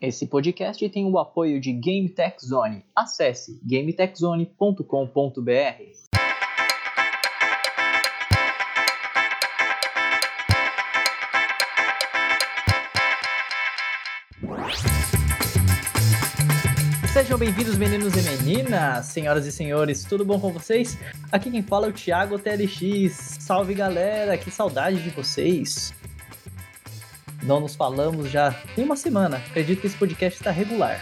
Esse podcast tem o apoio de Game Tech Zone. Acesse gametechzone.com.br. Sejam bem-vindos, meninos e meninas, senhoras e senhores, tudo bom com vocês? Aqui quem fala é o Thiago TLX. Salve galera, que saudade de vocês! Não nos falamos já tem uma semana. Acredito que esse podcast está regular.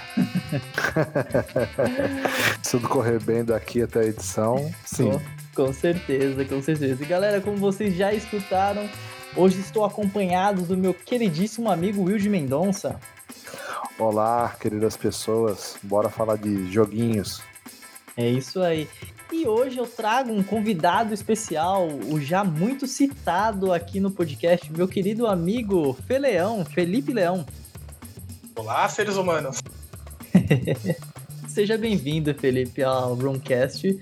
Se tudo correr bem daqui até a edição, sim. Com, com certeza, com certeza. E galera, como vocês já escutaram, hoje estou acompanhado do meu queridíssimo amigo Will de Mendonça. Olá, queridas pessoas. Bora falar de joguinhos. É isso aí. E hoje eu trago um convidado especial, o já muito citado aqui no podcast, meu querido amigo Feleão, Felipe Leão. Olá, seres humanos. Seja bem-vindo, Felipe, ao Roomcast.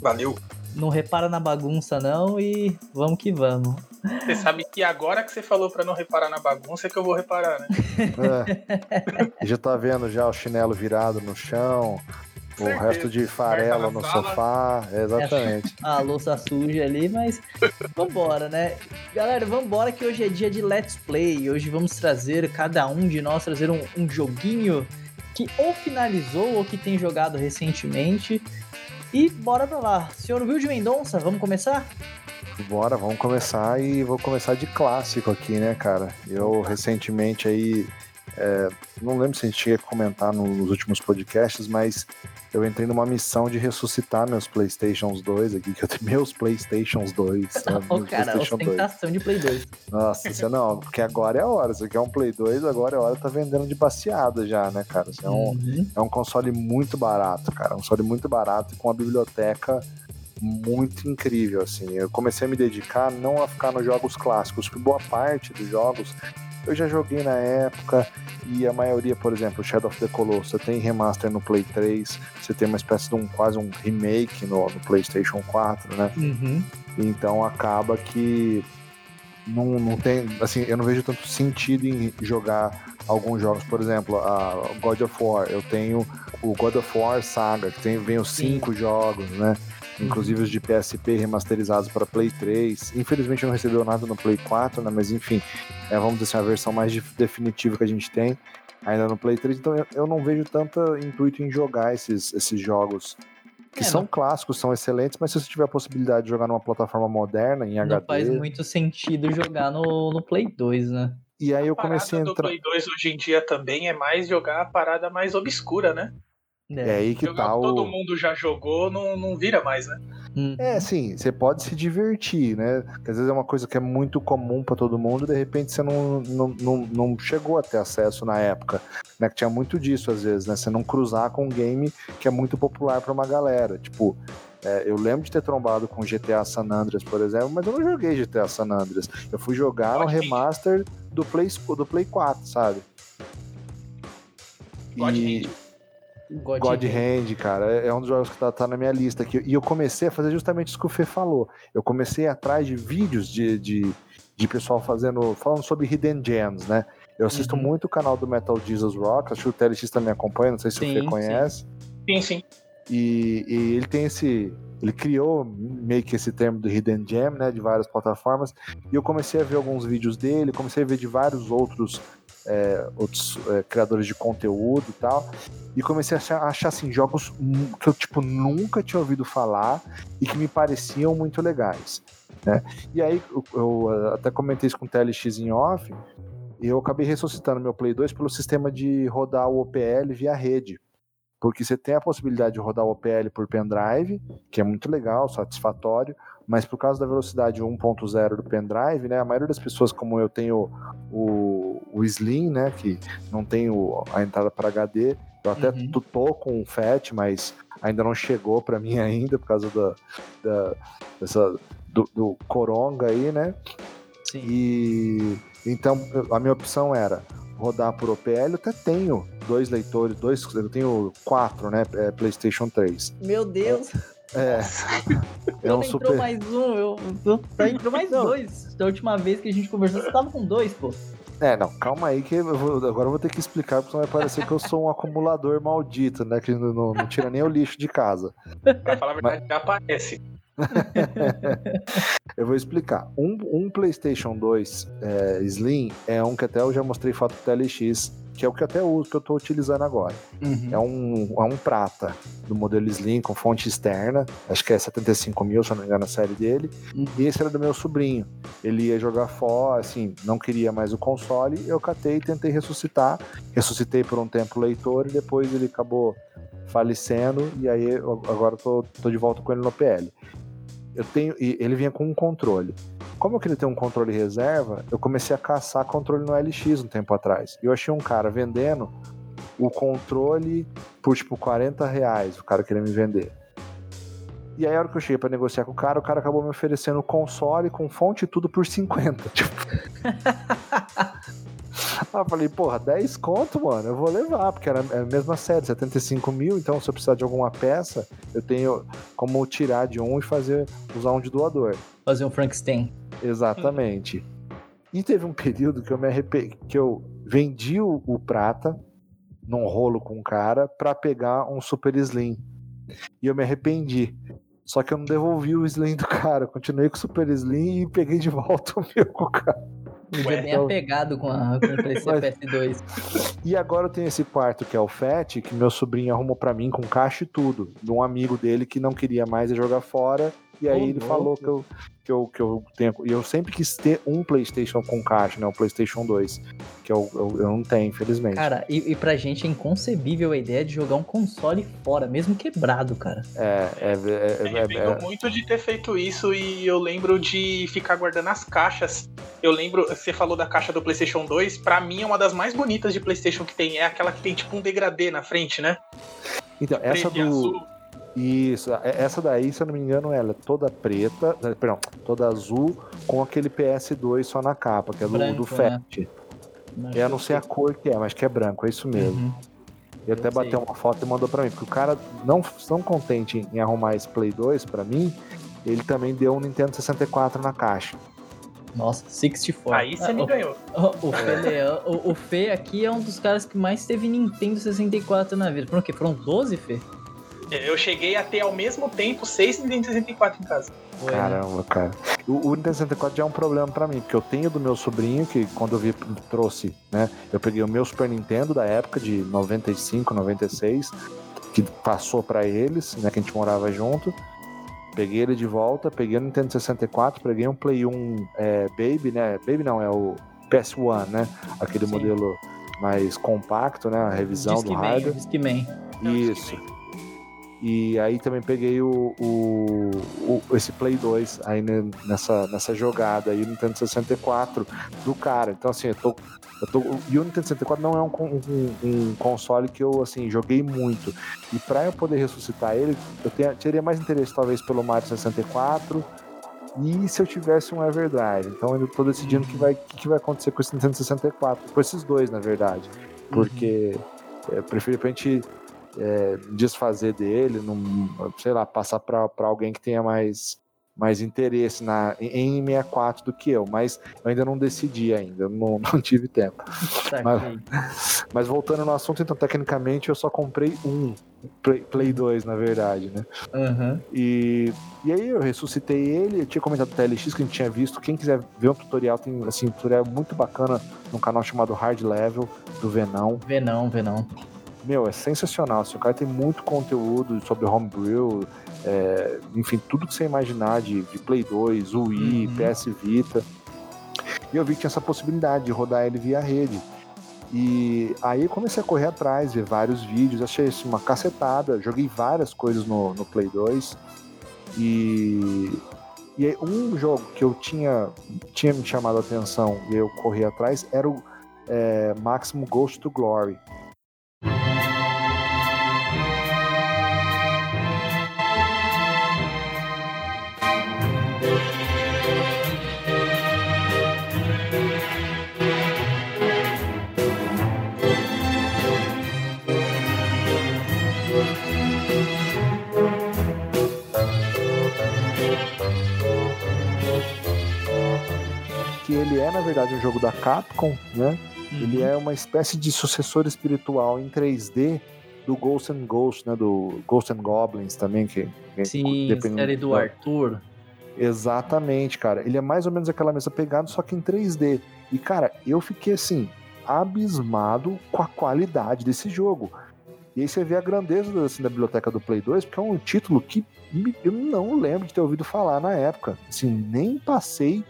Valeu. Não repara na bagunça, não, e vamos que vamos. Você sabe que agora que você falou para não reparar na bagunça é que eu vou reparar, né? É. Já tá vendo já o chinelo virado no chão, o resto de farelo no sala. sofá, exatamente. É, a louça suja ali, mas vambora, né? Galera, vambora que hoje é dia de Let's Play. Hoje vamos trazer, cada um de nós, trazer um, um joguinho que ou finalizou ou que tem jogado recentemente. E bora pra lá. Senhor Will de Mendonça, vamos começar? Bora, vamos começar e vou começar de clássico aqui, né, cara? Eu recentemente aí é, não lembro se a gente tinha que comentar nos últimos podcasts, mas eu entrei numa missão de ressuscitar meus Playstations 2 aqui, que eu tenho meus Playstations 2. Né, oh, cara, PlayStation ostentação 2. de Play 2. Nossa, você não, porque agora é a hora. Você quer um Play 2, agora é a hora, tá vendendo de baseada já, né, cara? É, um, uhum. é um console muito barato, cara. Um console muito barato e com uma biblioteca muito incrível, assim. Eu comecei a me dedicar não a ficar nos jogos clássicos, porque boa parte dos jogos eu já joguei na época e a maioria, por exemplo, Shadow of the Colossus, você tem remaster no Play 3, você tem uma espécie de um quase um remake no, no PlayStation 4, né? Uhum. Então acaba que não, não tem, assim, eu não vejo tanto sentido em jogar alguns jogos, por exemplo, a God of War, eu tenho o God of War Saga, que tem, vem os cinco Sim. jogos, né? Inclusive os de PSP remasterizados para Play 3. Infelizmente não recebeu nada no Play 4, né? Mas enfim, é, vamos dizer assim, a versão mais definitiva que a gente tem ainda no Play 3. Então eu não vejo tanto intuito em jogar esses, esses jogos que é, são não... clássicos, são excelentes, mas se você tiver a possibilidade de jogar numa plataforma moderna, em não HD... Não faz muito sentido jogar no, no Play 2, né? E aí eu comecei a entrar... do Play 2 hoje em dia também é mais jogar a parada mais obscura, né? É, é aí que tá o... Todo mundo já jogou, não, não vira mais, né? Uhum. É, sim, você pode se divertir, né? Porque às vezes é uma coisa que é muito comum para todo mundo, e de repente você não, não, não, não, chegou a ter acesso na época, né? Que tinha muito disso às vezes, né? Você não cruzar com um game que é muito popular para uma galera. Tipo, é, eu lembro de ter trombado com GTA San Andreas, por exemplo, mas eu não joguei GTA San Andreas. Eu fui jogar no remaster do Play, do Play 4, sabe? E... God, God Hand, cara, é, é um dos jogos que tá, tá, na minha lista aqui. E eu comecei a fazer justamente isso que o Fê falou. Eu comecei atrás de vídeos de, de, de pessoal fazendo, falando sobre Hidden Gems, né? Eu assisto uhum. muito o canal do Metal Jesus Rock, acho que o TLX também acompanha, não sei se sim, o Fê conhece. Sim, sim. E, e, ele tem esse. Ele criou meio que esse termo do Hidden Gem, né? De várias plataformas. E eu comecei a ver alguns vídeos dele, comecei a ver de vários outros é, outros é, criadores de conteúdo e tal. E comecei a achar, achar, assim, jogos que eu tipo, nunca tinha ouvido falar e que me pareciam muito legais. Né? E aí eu, eu até comentei isso com o TLX em off, e eu acabei ressuscitando meu Play 2 pelo sistema de rodar o OPL via rede. Porque você tem a possibilidade de rodar o OPL por pendrive, que é muito legal, satisfatório, mas por causa da velocidade 1.0 do pendrive, né, a maioria das pessoas, como eu tenho o, o Slim, né, que não tem o, a entrada para HD, eu até uhum. tô com o FAT, mas ainda não chegou para mim ainda, por causa da, da dessa, do, do Coronga aí, né? Sim. E então a minha opção era rodar por OPL, eu até tenho dois leitores, dois, eu tenho quatro, né? É, PlayStation 3. Meu Deus! É. é um super... entrou mais um, eu, eu, entrou mais dois. Da última vez que a gente conversou, você tava com dois, pô. É, não, calma aí que eu vou- agora eu vou ter que explicar, porque vai parecer que eu sou um acumulador maldito, né? Que não, não- tira nem o lixo de casa. Pra falar a verdade, já aparece. Eu vou explicar. Um, um PlayStation 2 é, Slim é um que até eu já mostrei foto do TLX, que é o que até uso, que eu tô utilizando agora. Uhum. É um, é um prata do modelo Slim com fonte externa, acho que é 75 mil, se eu não me engano, a série dele. Uhum. E esse era do meu sobrinho. Ele ia jogar fora, assim, não queria mais o console, eu catei e tentei ressuscitar. Ressuscitei por um tempo o leitor e depois ele acabou falecendo, e aí eu- agora eu tô, tô de volta com ele no PL. Eu tenho, e ele vinha com um controle. Como eu queria ter um controle reserva, eu comecei a caçar controle no LX um tempo atrás. E eu achei um cara vendendo o controle por tipo 40 reais, o cara queria me vender. E aí, a hora que eu cheguei pra negociar com o cara, o cara acabou me oferecendo o console com fonte e tudo por 50. Tipo. Aí eu falei, porra, 10 conto, mano, eu vou levar, porque era era a mesma série, 75 mil, então se eu precisar de alguma peça, eu tenho como tirar de um e fazer, usar um de doador. Fazer um Frankenstein. Exatamente. E teve um período que eu me arrependi, que eu vendi o, o prata num rolo com um cara pra pegar um super slim. E eu me arrependi. Só que eu não devolvi o slim do cara, eu continuei com o super slim e peguei de volta o meu com o cara. Dia Ué, bem então- apegado com, a, com o PC Mas- PS2. E agora eu tenho esse quarto que é o FAT, que meu sobrinho arrumou pra mim com caixa e tudo, de um amigo dele que não queria mais jogar fora. E aí Ô, ele louco. falou que eu, que, eu, que eu tenho. E eu sempre quis ter um PlayStation com caixa, né? Um PlayStation 2. Que eu, eu, eu não tenho, infelizmente. Cara, e, e pra gente é inconcebível a ideia de jogar um console fora, mesmo quebrado, cara. É, é, Eu é, é, arrependo é, muito de ter feito isso e eu lembro de ficar guardando as caixas. Eu lembro, você falou da caixa do PlayStation 2, pra mim é uma das mais bonitas de PlayStation que tem. É aquela que tem tipo um degradê na frente, né? Então, essa do. azul. Isso, é- essa daí, se eu não me engano, ela é toda preta, eh, perdão, toda azul, com aquele PS2 só na capa, que é do, Branco, do FAT. Eu não sei a cor que é, mas que é branco, é isso mesmo. Uhum. Ele até bateu uma foto e mandou pra mim, porque o cara, não, não contente em arrumar esse Play 2 pra mim, ele também deu um Nintendo 64 na caixa. Nossa, 64. Aí você me Ah, ganhou. o, o, Fê Leão- o, o Fê aqui é um dos caras que mais teve Nintendo 64 na vida. Foram o quê? Foram 12, Fê? Eu cheguei a ter ao mesmo tempo seis Nintendo 64 em casa. Foi? Caramba, cara. O, o Nintendo 64 já é um problema pra mim, porque eu tenho do meu sobrinho, que quando eu vi, trouxe, né? Eu peguei o meu Super Nintendo da época, de 95, 96, que passou pra eles, né? Que a gente morava junto. Peguei ele de volta, peguei o Nintendo 64, peguei um Play 1 é, Baby, né? Baby não, é o PS1, né? Aquele Sim. modelo mais compacto, né? A revisão do Discman, hardware. Discman. Isso. E aí também peguei o, o- o- esse Play 2 aí ne- nessa, nessa jogada aí, o Nintendo 64 do cara. Então assim, eu tô. Eu tô e o Nintendo 64 não é um, um- um console que eu assim, joguei muito. E pra eu poder ressuscitar ele, eu tenha- teria mais interesse talvez pelo Mario 64. E se eu tivesse um Everdrive? Então eu tô decidindo o que vai, que, que vai acontecer com esse Nintendo 64. Com esses dois, na verdade. Porque eu prefiro pra gente é, desfazer dele, não, sei lá, passar pra pra alguém que tenha mais, mais interesse na, em em 64 do que eu, mas eu ainda não decidi ainda, não, não tive tempo. Saquei. Mas voltando no assunto, então, tecnicamente eu só comprei um Play, Play 2, na verdade, né? Aham. E, e aí eu ressuscitei ele, eu tinha comentado do TLX que a gente tinha visto. Quem quiser ver um tutorial, tem assim, um tutorial muito bacana num canal chamado Hard Level, do Venão. Vê não, vê não. Meu, é sensacional. Assim, o cara tem muito conteúdo sobre homebrew, é, enfim, tudo que você imaginar de, de Play 2, Wii, Uhum. PS Vita. E eu vi que tinha essa possibilidade de rodar ele via rede. E aí eu comecei a correr atrás, ver vários vídeos, achei isso uma cacetada, joguei várias coisas no, no Play 2. E, e aí um jogo que eu tinha, tinha me chamado a atenção e eu corri atrás era o é, Maximum Ghost to Glory. Que ele é, na verdade um jogo da Capcom, né? Uhum. Ele é uma espécie de sucessor espiritual em 3D do Ghost and Ghost, né? Do Ghost and Goblins também, que Sim, dependendo série do Arthur. Exatamente, cara. Ele é mais ou menos aquela mesma pegada, só que em 3D. E, cara, eu fiquei assim, abismado com a qualidade desse jogo. E aí você vê a grandeza assim, da biblioteca do Play 2, porque é um título que eu não lembro de ter ouvido falar na época. Assim, nem passei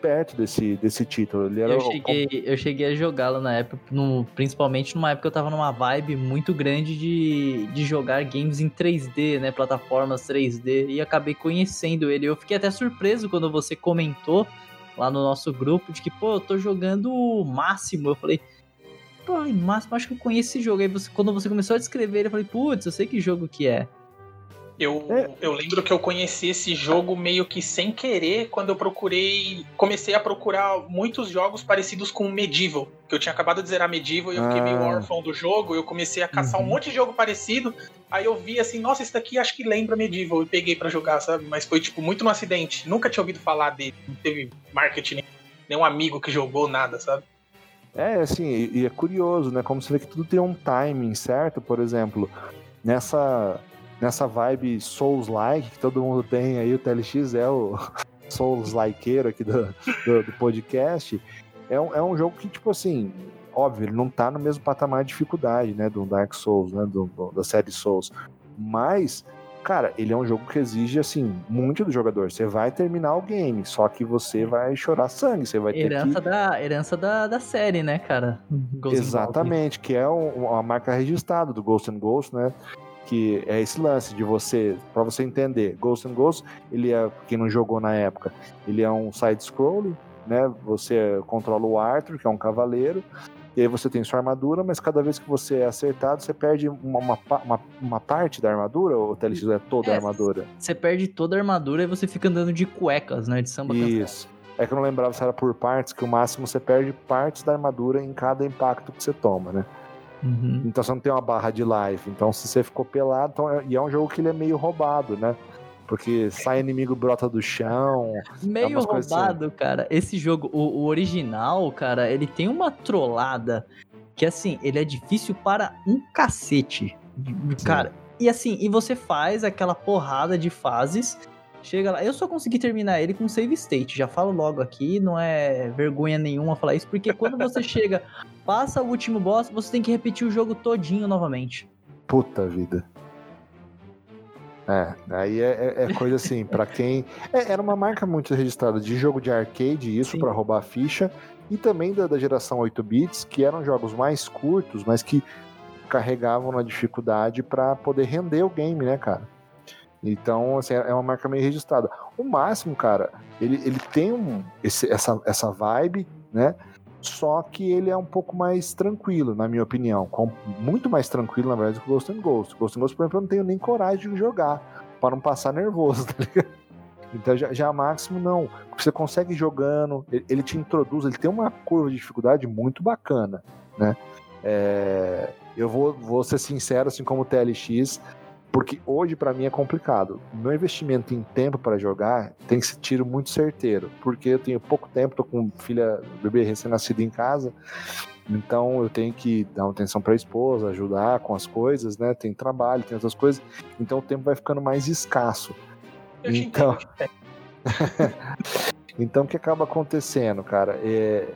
perto desse, desse título. Ele era Eu cheguei, eu cheguei a jogá-lo na época, no- principalmente numa época que eu tava numa vibe muito grande de, de jogar games em 3D, né? Plataformas 3D, e acabei conhecendo ele. Eu fiquei até surpreso quando você comentou lá no nosso grupo de que, pô, eu tô jogando o máximo. Eu falei, pô, máximo, acho que eu conheço esse jogo. Aí você, quando você começou a descrever eu falei, putz, eu sei que jogo que é. Eu, É. eu lembro que eu conheci esse jogo meio que sem querer quando eu procurei. Comecei a procurar muitos jogos parecidos com Medieval. Que eu tinha acabado de zerar Medieval e eu fiquei meio Ah. órfão do jogo. Eu comecei a caçar Uhum. um monte de jogo parecido. Aí eu vi assim, nossa, esse daqui acho que lembra Medieval. E peguei pra jogar, sabe? Mas foi tipo muito no acidente. Nunca tinha ouvido falar dele. Não teve marketing, nenhum amigo que jogou, nada, sabe? É, assim, e é curioso, né? Como você vê que tudo tem um timing certo, por exemplo, nessa, nessa vibe Souls-like que todo mundo tem aí, o TLX é o Souls-likeiro aqui do, do, do podcast. É um, é um jogo que, tipo assim, óbvio, ele não tá no mesmo patamar de dificuldade, né? Do Dark Souls, né? Do, do- da série Souls. Mas, cara, ele é um jogo que exige, assim, muito do jogador. Você vai terminar o game, só que você vai chorar sangue, você vai ter que Herança, da, herança da, da série, né, cara? Goblins. Exatamente, que é um- uma marca registrada do Ghost and Ghost, né? Que é esse lance de você, para você entender, Ghost and Ghost, ele é, quem não jogou na época, ele é um side scroll, né? Você controla o Arthur, que é um cavaleiro, e aí você tem sua armadura, mas cada vez que você é acertado, você perde uma, uma, uma, uma parte da armadura, ou o TLX é toda a É, armadura? Você perde toda a armadura e você fica andando de cuecas, né? De samba. Isso. É que eu não lembrava se era por partes, que o máximo você perde partes da armadura em cada impacto que você toma, né? Uhum. Então você não tem uma barra de life. Então se você ficou pelado, então é- e é um jogo que ele é meio roubado, né? Porque sai inimigo brota do chão. Meio assim. roubado, cara. Esse jogo, o, o original, cara, ele tem uma trollada que, assim, ele é difícil para um cacete. Cara, e assim, e você faz aquela porrada de fases. Chega lá, eu só consegui terminar ele com save state. Já falo logo aqui, não é vergonha nenhuma falar isso, porque quando você chega, passa o último boss, você tem que repetir o jogo todinho novamente. Puta vida. É, aí é, é- é coisa assim, pra quem. é, era uma marca muito registrada de jogo de arcade, isso pra roubar ficha, e também da, da geração 8 bits, que eram jogos mais curtos, mas que carregavam na dificuldade pra poder render o game, né, cara? Então, assim, é uma marca meio registrada. O máximo, cara, ele, ele tem um, esse- essa, essa vibe, né? Só que ele é um pouco mais tranquilo, na minha opinião. Com- muito mais tranquilo, na verdade, do que o Ghost and Ghost. Ghost and Ghost, por exemplo, eu não tenho nem coragem de jogar, para não passar nervoso, tá ligado? Então já, já máximo não. Você consegue jogando, ele, ele te introduz, ele tem uma curva de dificuldade muito bacana, né? É, eu vou, vou ser sincero, assim como o TLX, porque hoje pra mim é complicado. Meu investimento em tempo para jogar tem que ser tiro muito certeiro, porque eu tenho pouco tempo, tô com filha, bebê recém-nascido em casa, então eu tenho que dar uma atenção para a esposa, ajudar com as coisas, né? Tem trabalho, tem outras coisas, então o tempo vai ficando mais escasso. Eu Então-. Então o que acaba acontecendo, cara? É,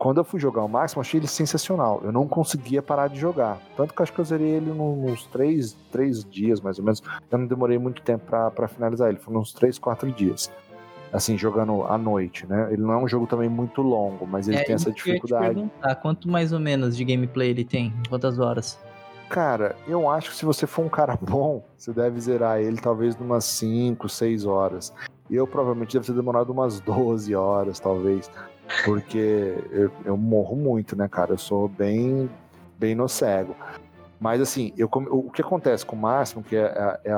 Quando eu fui jogar o máximo, eu achei ele sensacional. Eu não conseguia parar de jogar. Tanto que eu acho que eu zerei ele nos três, três dias, mais ou menos. Eu não demorei muito tempo pra, pra finalizar ele. Foi uns três, quatro dias. Assim, jogando à noite, né? Ele não é um jogo também muito longo, mas ele É, tem essa eu dificuldade. perguntar, quanto mais ou menos de gameplay ele tem? Quantas horas? Cara, eu acho que se você for um cara bom, você deve zerar ele talvez numas 5, 6 horas. Eu provavelmente deve ter demorado umas 12 horas, talvez. Porque eu, eu morro muito, né, cara? Eu sou bem, bem no cego. Mas assim, eu, o que acontece com o Máximo, que é, é- é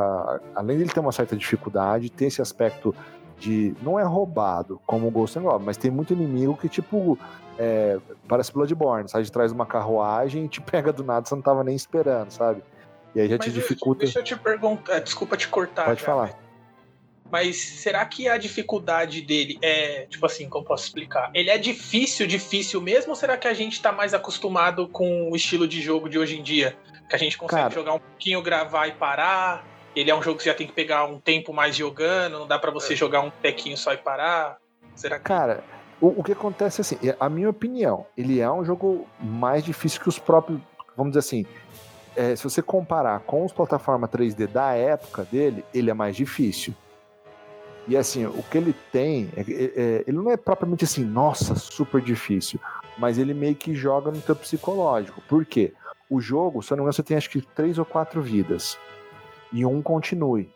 além dele ter uma certa dificuldade, tem esse aspecto de. Não é roubado, como o Ghost and Goblin, mas tem muito inimigo que, tipo, é, parece Bloodborne, sai de trás de uma carruagem e te pega do nada, você não tava nem esperando, sabe? E aí já te Mas eu- dificulta. Deixa eu te perguntar, desculpa te cortar. Pode já, falar. Mas será que a dificuldade dele é, tipo assim, como posso explicar? Ele é difícil, difícil mesmo, ou será que a gente tá mais acostumado com o estilo de jogo de hoje em dia? Que a gente consegue Cara. jogar um pouquinho, gravar e parar? Ele é um jogo que você já tem que pegar um tempo mais jogando, não dá pra você jogar um tequinho só e parar? Será que. Cara, o, o que acontece é assim, é- a minha opinião, ele é um jogo mais difícil que os próprios, vamos dizer assim, é, se você comparar com os plataformas 3D da época dele, ele é mais difícil. E assim, o que ele tem, é- é- é- ele não é propriamente assim, nossa, super difícil, mas ele meio que joga no teu psicológico. Por quê? O jogo, se eu não me engano, você tem acho que três ou quatro vidas. E um continue.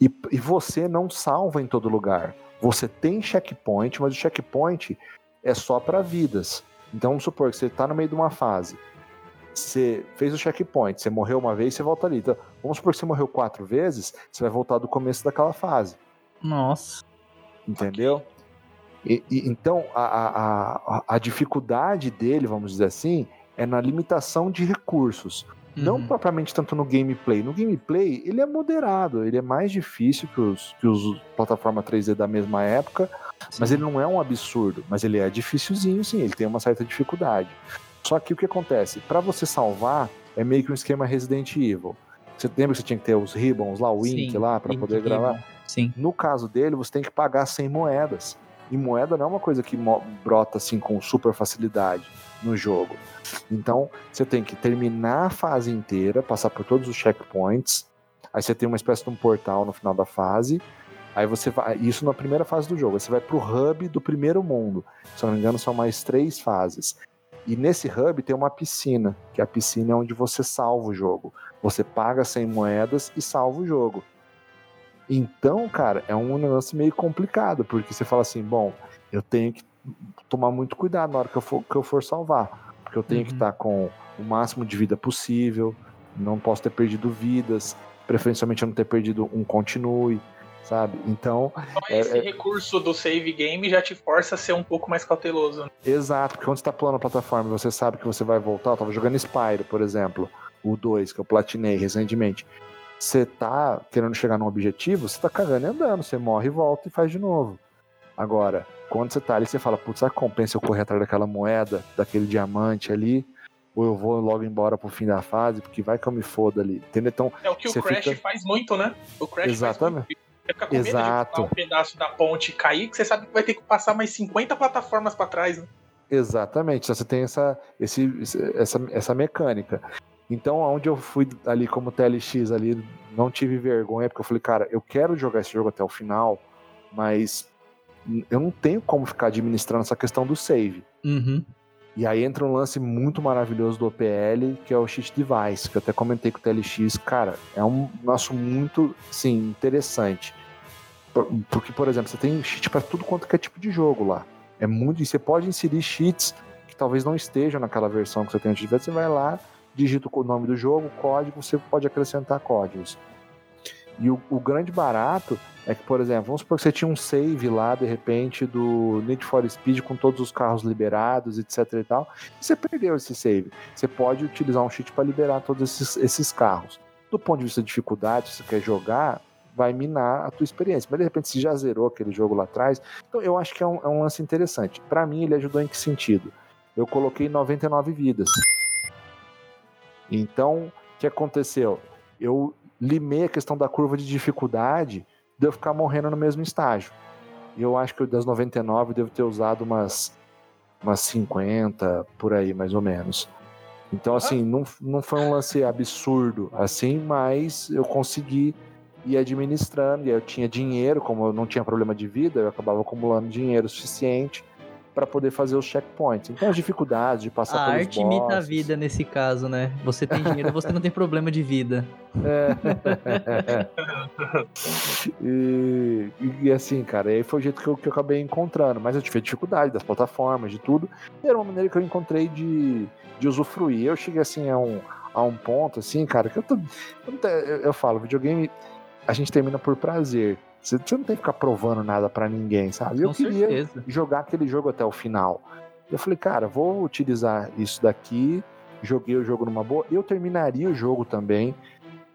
E, e você não salva em todo lugar. Você tem checkpoint, mas o checkpoint é só para vidas. Então vamos supor que você está no meio de uma fase. Você fez o checkpoint, você morreu uma vez, você volta ali. Então, vamos supor que você morreu quatro vezes, você vai voltar do começo daquela fase. Nossa. Entendeu? E, e- então a, a, a, dificuldade dele, vamos dizer assim, é na limitação de recursos. Não Uhum. propriamente tanto no gameplay. No gameplay, ele é moderado, ele é mais difícil que os, que os plataforma 3D da mesma época, mas ele não é um absurdo, mas ele é dificilzinho, sim, ele tem uma certa dificuldade. Só que o que acontece? Para você salvar, é meio que um esquema Resident Evil. Você lembra que você tinha que ter os ribbons lá, o ink Sim, lá, para poder gravar? Sim. No caso dele, você tem que pagar 100 moedas. E moeda não é uma coisa que brota assim com super facilidade no jogo. Então, você tem que terminar a fase inteira, passar por todos os checkpoints. Aí você tem uma espécie de um portal no final da fase. Aí você vai. Isso na primeira fase do jogo. Aí você vai pro hub do primeiro mundo. Se eu não me engano, são mais três fases. E nesse hub tem uma piscina, que a piscina é onde você salva o jogo. Você paga 100 moedas e salva o jogo. Então, cara, é um negócio meio complicado, porque você fala assim, bom, eu tenho que tomar muito cuidado na hora que eu for, que eu for salvar. Porque eu tenho que Uhum. estar com o máximo de vida possível, não posso ter perdido vidas, preferencialmente eu não ter perdido um continue, sabe? Então, Então É- esse é- recurso do save game já te força a ser um pouco mais cauteloso. né? exato, porque quando você tá pulando a plataforma e você sabe que você vai voltar, eu tava jogando Spyro, por exemplo, o 2, que eu platinei recentemente. Você tá querendo chegar num objetivo, você tá cagando e andando, você morre e volta e faz de novo. Agora, quando você tá ali, você fala, putz, será que compensa eu correr atrás daquela moeda, daquele diamante ali? Ou eu vou logo embora pro fim da fase, porque vai que eu me foda ali. Entendeu? Então, É o que o Crash fica- faz muito, né? O Crash Exatamente. faz muito. Você fica com medo Exato. de pular um pedaço da ponte e cair, que você sabe que vai ter que passar mais 50 plataformas pra trás, né? Exatamente, você tem essa, esse, essa, essa mecânica. Então, onde eu fui ali como TLX ali, não tive vergonha, porque eu falei, cara, eu quero jogar esse jogo até o final, mas eu não tenho como ficar administrando essa questão do save. Uhum. E aí entra um lance muito maravilhoso do OPL, que é o cheat device, que eu até comentei com o TLX, cara, é um nosso muito, sim, interessante. Por- Porque, por exemplo, você tem cheat para tudo quanto é tipo de jogo lá. É muito, e você pode inserir cheats que talvez não estejam naquela versão que você tem antes de ver, você vai lá, digita o nome do jogo, código, você pode acrescentar códigos. E o, o grande barato é que, por exemplo, vamos supor que você tinha um save lá, de repente, do Need for Speed com todos os carros liberados, etc e tal, e você perdeu esse save. Você pode utilizar um cheat para liberar todos esses, esses carros. Do ponto de vista de dificuldade, se você quer jogar, vai minar a tua experiência. Mas de repente você já zerou aquele jogo lá atrás. Então eu acho que é um, é um lance interessante. Para mim, ele ajudou em que sentido? Eu coloquei 99 vidas. Então, o que aconteceu? Eu limei a questão da curva de dificuldade de eu ficar morrendo no mesmo estágio. E eu acho que das 99 eu devo ter usado umas, umas 50, por aí, mais ou menos. Então, assim, não, não foi um lance absurdo, assim, mas eu consegui ir administrando, e eu tinha dinheiro, como eu não tinha problema de vida, eu acabava acumulando dinheiro suficiente para poder fazer os checkpoints. Então, as dificuldades de passar A pelos arte imita a bosses. vida nesse caso, né? Você tem dinheiro, você não tem problema de vida. É. e, e assim, cara, aí foi o jeito que eu, que eu acabei encontrando. Mas eu tive dificuldade das plataformas, de tudo. E era uma maneira que eu encontrei de, de usufruir. Eu cheguei assim a um, a um ponto, assim, cara, que eu tô. Eu- eu falo, videogame a gente termina por prazer. Você, você não tem que ficar provando nada pra ninguém, sabe? eu Com queria certeza. jogar aquele jogo até o final. Eu falei, cara, vou utilizar isso daqui. Joguei o jogo numa boa. Eu terminaria o jogo também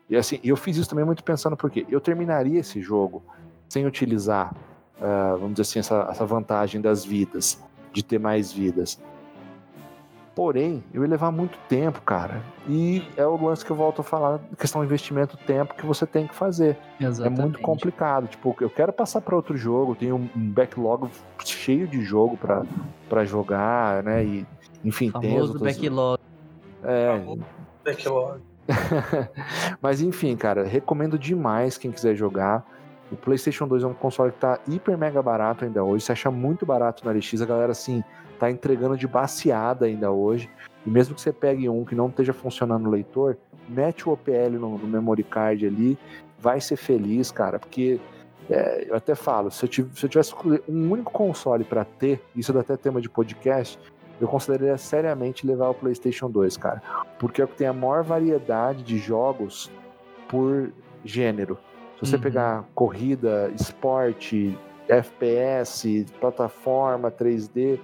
E assim, eu fiz isso também muito pensando porque eu terminaria esse jogo sem utilizar, uh, vamos dizer assim, essa, essa vantagem das vidas, de ter mais vidas. Porém, eu ia levar muito tempo, cara. E é o lance que eu volto a falar, questão de investimento tempo que você tem que fazer. Exatamente. É muito complicado. Tipo, eu quero passar para outro jogo, tenho um backlog cheio de jogo para jogar, né? E, enfim, tem as outras... backlog. É. Backlog. Mas enfim, cara, recomendo demais quem quiser jogar. O PlayStation 2 é um console que tá hiper mega barato ainda hoje. Você acha muito barato na LX, a galera assim tá entregando de baseada ainda hoje. E mesmo que você pegue um que não esteja funcionando no leitor, mete o OPL no, no memory card ali, vai ser feliz, cara, porque é, eu até falo, se eu, tivesse, se eu tivesse um único console para ter, isso dá até tema de podcast, eu consideraria seriamente levar o PlayStation 2, cara, porque é o que tem a maior variedade de jogos por gênero. Se você uhum. pegar corrida, esporte, FPS, plataforma, 3D,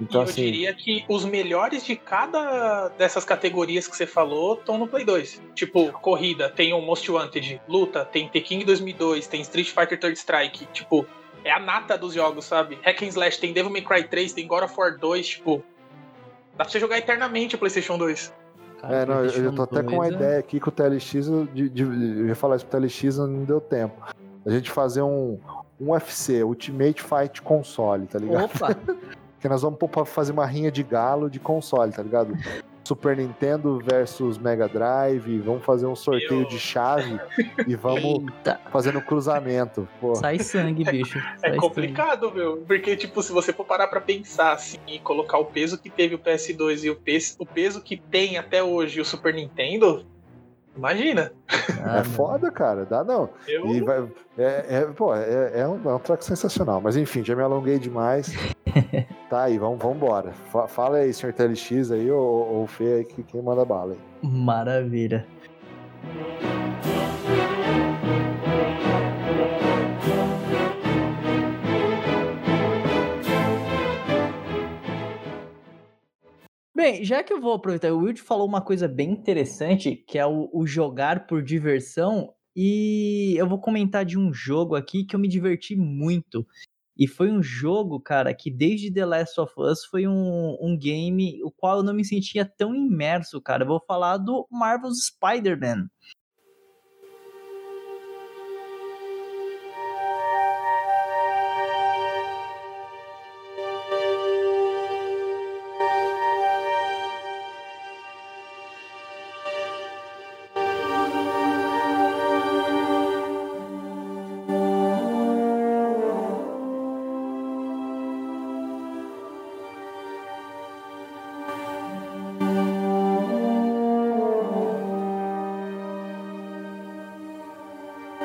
então, e eu assim... diria que os melhores de cada dessas categorias que você falou estão no Play 2. Tipo, corrida, tem o Most Wanted, luta, tem Tekken 2002, tem Street Fighter Third Strike, tipo, é a nata dos jogos, sabe? Hack and Slash, tem Devil May Cry 3, tem God of War 2, tipo, dá pra você jogar eternamente o PlayStation 2. Cara, é, não, eu tô até com uma ideia aqui com o TLX, de, de, eu ia falar isso pro TLX, não deu tempo. A gente fazer um, um UFC, Ultimate Fight Console, tá ligado? Opa! que nós vamos fazer uma rinha de galo de console, tá ligado? Super Nintendo versus Mega Drive, vamos fazer um sorteio Meu. de chave e vamos Eita. fazendo cruzamento. Pô. Sai sangue, bicho. É Sai é complicado, sangue. meu. Porque, tipo, se você for parar pra pensar assim e colocar o peso que teve o PS2 e o peso, o peso que tem até hoje o Super Nintendo, Imagina. Ah, é foda, cara. Dá não. Eu... E vai, é, é, pô, é, é, um, é um track sensacional. Mas enfim, já me alonguei demais. tá aí, vamos, vamos embora. Fala aí, senhor TLX aí, ou, ou Fê aí, que quem manda bala aí. Maravilha. Bem, já que eu vou aproveitar, o Will falou uma coisa bem interessante, que é o, o, jogar por diversão, e eu vou comentar de um jogo aqui que eu me diverti muito. E foi um jogo, cara, que desde The Last of Us foi um, um game o qual eu não me sentia tão imerso, cara. Eu vou falar do Marvel's Spider-Man.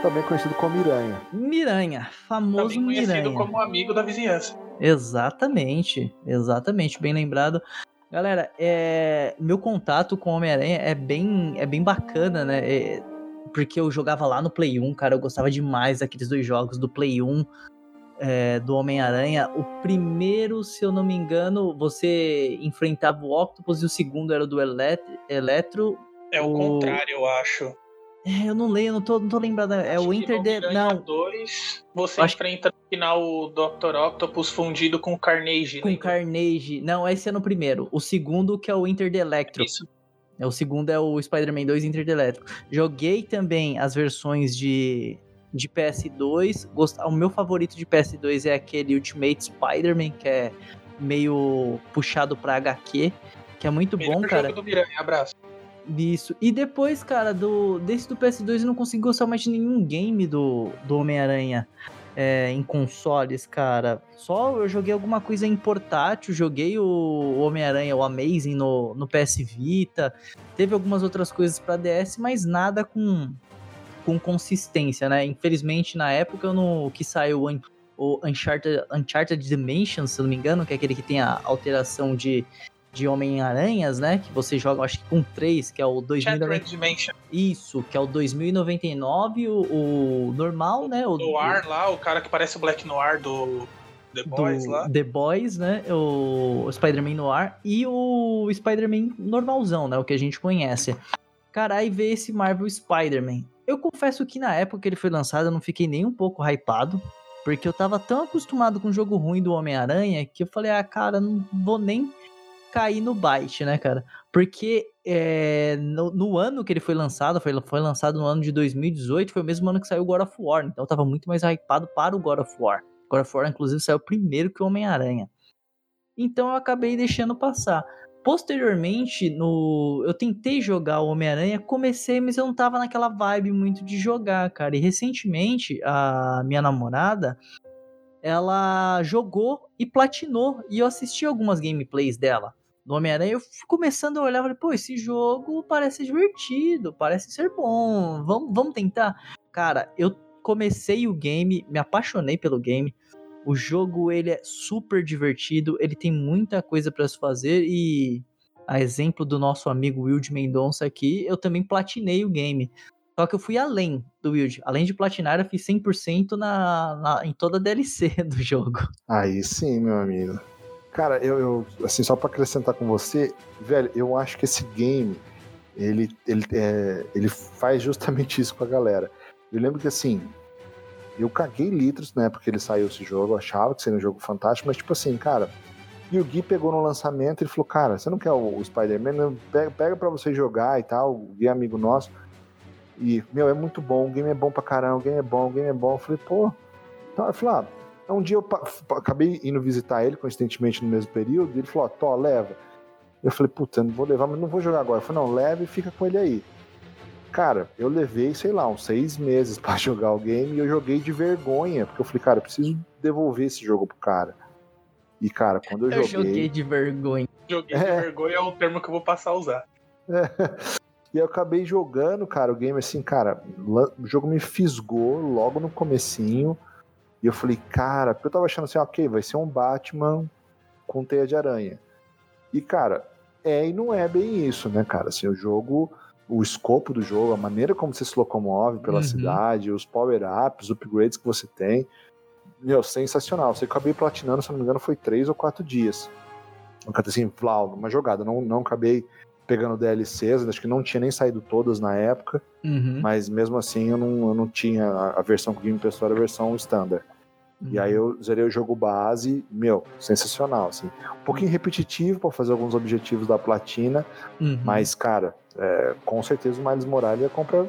Também conhecido como Miranha. Miranha, famoso também conhecido Miranha. como amigo da vizinhança. Exatamente, exatamente, bem lembrado. Galera, é, meu contato com Homem-Aranha é bem, é bem bacana, né? É, porque eu jogava lá no Play 1, cara, eu gostava demais daqueles dois jogos do Play 1, é, do Homem-Aranha. O primeiro, se eu não me engano, você enfrentava o Octopus e o segundo era o do Elet Eletro. É o, o contrário, eu acho. É, eu não leio, não tô, não tô lembrado. É Acho o Inter de. Não. 2, você Acho... enfrenta no final o Dr. Octopus fundido com o Carnage. Com o Carnage. Não, esse é no primeiro. O segundo que é o Inter de Electro. Isso. É, o segundo é o Spider-Man 2 Inter de Electro. Joguei também as versões de, de PS2. Gost... O meu favorito de PS2 é aquele Ultimate Spider-Man, que é meio puxado pra HQ, que é muito Melhor bom, cara. Do Miranha, abraço. Isso. E depois, cara, do desse do PS2 eu não consegui gostar mais de nenhum game do, do Homem-Aranha é, em consoles, cara. Só eu joguei alguma coisa em portátil, joguei o Homem-Aranha, o Amazing no, no PS Vita. Teve algumas outras coisas para DS, mas nada com, com consistência, né? Infelizmente, na época, no que saiu o Uncharted, Uncharted Dimensions, se não me engano, que é aquele que tem a alteração de de Homem-Aranhas, né? Que você joga, acho que com três, que é o 2099. Isso, que é o 2099, o, o normal, né? O Noir lá, o cara que parece o Black Noir do The Boys do lá. The Boys, né? O, o Spider-Man Noir e o Spider-Man normalzão, né? O que a gente conhece. Cara, aí veio esse Marvel Spider-Man. Eu confesso que na época que ele foi lançado eu não fiquei nem um pouco hypado, porque eu tava tão acostumado com o jogo ruim do Homem-Aranha que eu falei, ah, cara, não vou nem cair no bait, né, cara? Porque é, no, no, ano que ele foi lançado, foi, foi lançado no ano de 2018, foi o mesmo ano que saiu o God of War, então eu tava muito mais hypado para o God of War. God of War, inclusive, saiu primeiro que o Homem-Aranha. Então eu acabei deixando passar. Posteriormente, no eu tentei jogar o Homem-Aranha, comecei, mas eu não tava naquela vibe muito de jogar, cara. E recentemente, a minha namorada, ela jogou e platinou, e eu assisti algumas gameplays dela do Homem-Aranha, eu fui começando a olhar e falei, pô, esse jogo parece divertido, parece ser bom, vamos, vamos tentar. Cara, eu comecei o game, me apaixonei pelo game, o jogo ele é super divertido, ele tem muita coisa para se fazer e a exemplo do nosso amigo Wild Mendonça aqui, eu também platinei o game. Só que eu fui além do Wild. Além de platinar, eu fiz 100% na, na, em toda a DLC do jogo. Aí sim, meu amigo. Cara, eu, eu assim, só para acrescentar com você, velho, eu acho que esse game, ele, ele, é, ele faz justamente isso com a galera. Eu lembro que, assim, eu caguei litros na época que ele saiu esse jogo, eu achava que seria um jogo fantástico, mas tipo assim, cara. E o Gui pegou no lançamento e falou: Cara, você não quer o, o Spider-Man? Pega, pega pra você jogar e tal. O Gui é amigo nosso. E, meu, é muito bom, o game é bom pra caramba, o game é bom, o game é bom. Eu falei, pô. Então eu falei, ah, um dia eu acabei indo visitar ele, coincidentemente no mesmo período, e ele falou, ó, Tó, leva. Eu falei, puta, não vou levar, mas não vou jogar agora. Eu falei, não, leve e fica com ele aí. Cara, eu levei, sei lá, uns seis meses para jogar o game e eu joguei de vergonha, porque eu falei, cara, eu preciso devolver esse jogo pro cara. E, cara, quando eu, eu joguei. Eu joguei de vergonha. Joguei é... de vergonha é o termo que eu vou passar a usar. É. E eu acabei jogando, cara, o game assim, cara, o jogo me fisgou logo no comecinho. E eu falei, cara, porque eu tava achando assim, ok, vai ser um Batman com teia de aranha. E, cara, é e não é bem isso, né, cara? Assim, o jogo o escopo do jogo, a maneira como você se locomove pela uhum. cidade, os power-ups, os upgrades que você tem. Meu, sensacional. Você acabei platinando, se não me engano, foi três ou quatro dias. Assim, flau, uma jogada. Não, não acabei pegando DLCs, acho que não tinha nem saído todas na época, uhum. mas mesmo assim eu não, eu não tinha a, a versão que o Game Pessoal era a versão standard. Uhum. E aí eu zerei o jogo base, meu, sensacional, assim. Um pouquinho repetitivo para fazer alguns objetivos da platina, uhum. mas, cara, é, com certeza o Miles Morales ia comprar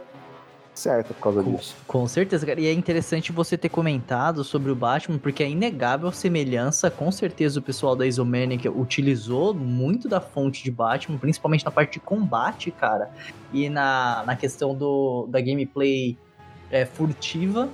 certa por causa com, disso. Com certeza, cara. E é interessante você ter comentado sobre o Batman, porque é inegável semelhança. Com certeza o pessoal da Isomaniac utilizou muito da fonte de Batman, principalmente na parte de combate, cara. E na, na questão do, da gameplay é, furtiva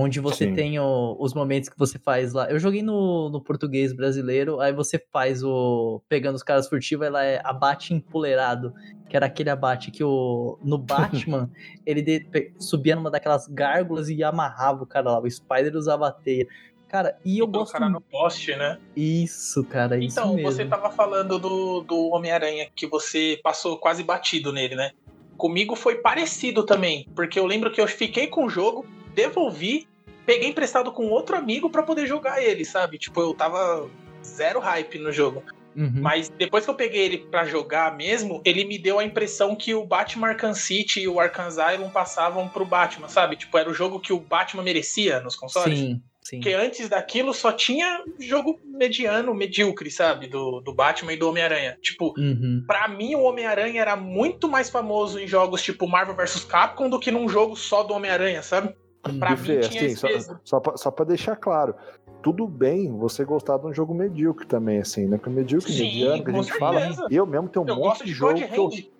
onde você Sim. tem o, os momentos que você faz lá. Eu joguei no, no português brasileiro, aí você faz o. pegando os caras furtivos, ela é abate empoleirado, que era aquele abate que o. No Batman, ele de, subia numa daquelas gárgulas e amarrava o cara lá. O Spider usava a teia. Cara, e eu gosto. O cara no poste, né? Isso, cara, isso Então, mesmo. você tava falando do, do Homem-Aranha, que você passou quase batido nele, né? Comigo foi parecido também, porque eu lembro que eu fiquei com o jogo, devolvi, peguei emprestado com outro amigo para poder jogar ele, sabe? Tipo, eu tava zero hype no jogo. Uhum. Mas depois que eu peguei ele para jogar mesmo, ele me deu a impressão que o Batman Arkham City e o Arkham Asylum passavam pro Batman, sabe? Tipo, era o jogo que o Batman merecia nos consoles. Sim. Sim. Porque antes daquilo só tinha jogo mediano, medíocre, sabe? Do, do Batman e do Homem-Aranha. Tipo, uhum. pra mim o Homem-Aranha era muito mais famoso em jogos tipo Marvel vs Capcom do que num jogo só do Homem-Aranha, sabe? Pra mim tinha assim, só, só, pra, só pra deixar claro, tudo bem você gostar de um jogo medíocre também, assim, né? Porque medíocre, Sim, mediano, que a gente certeza. fala. Eu mesmo tenho um eu monte de jogo que eu.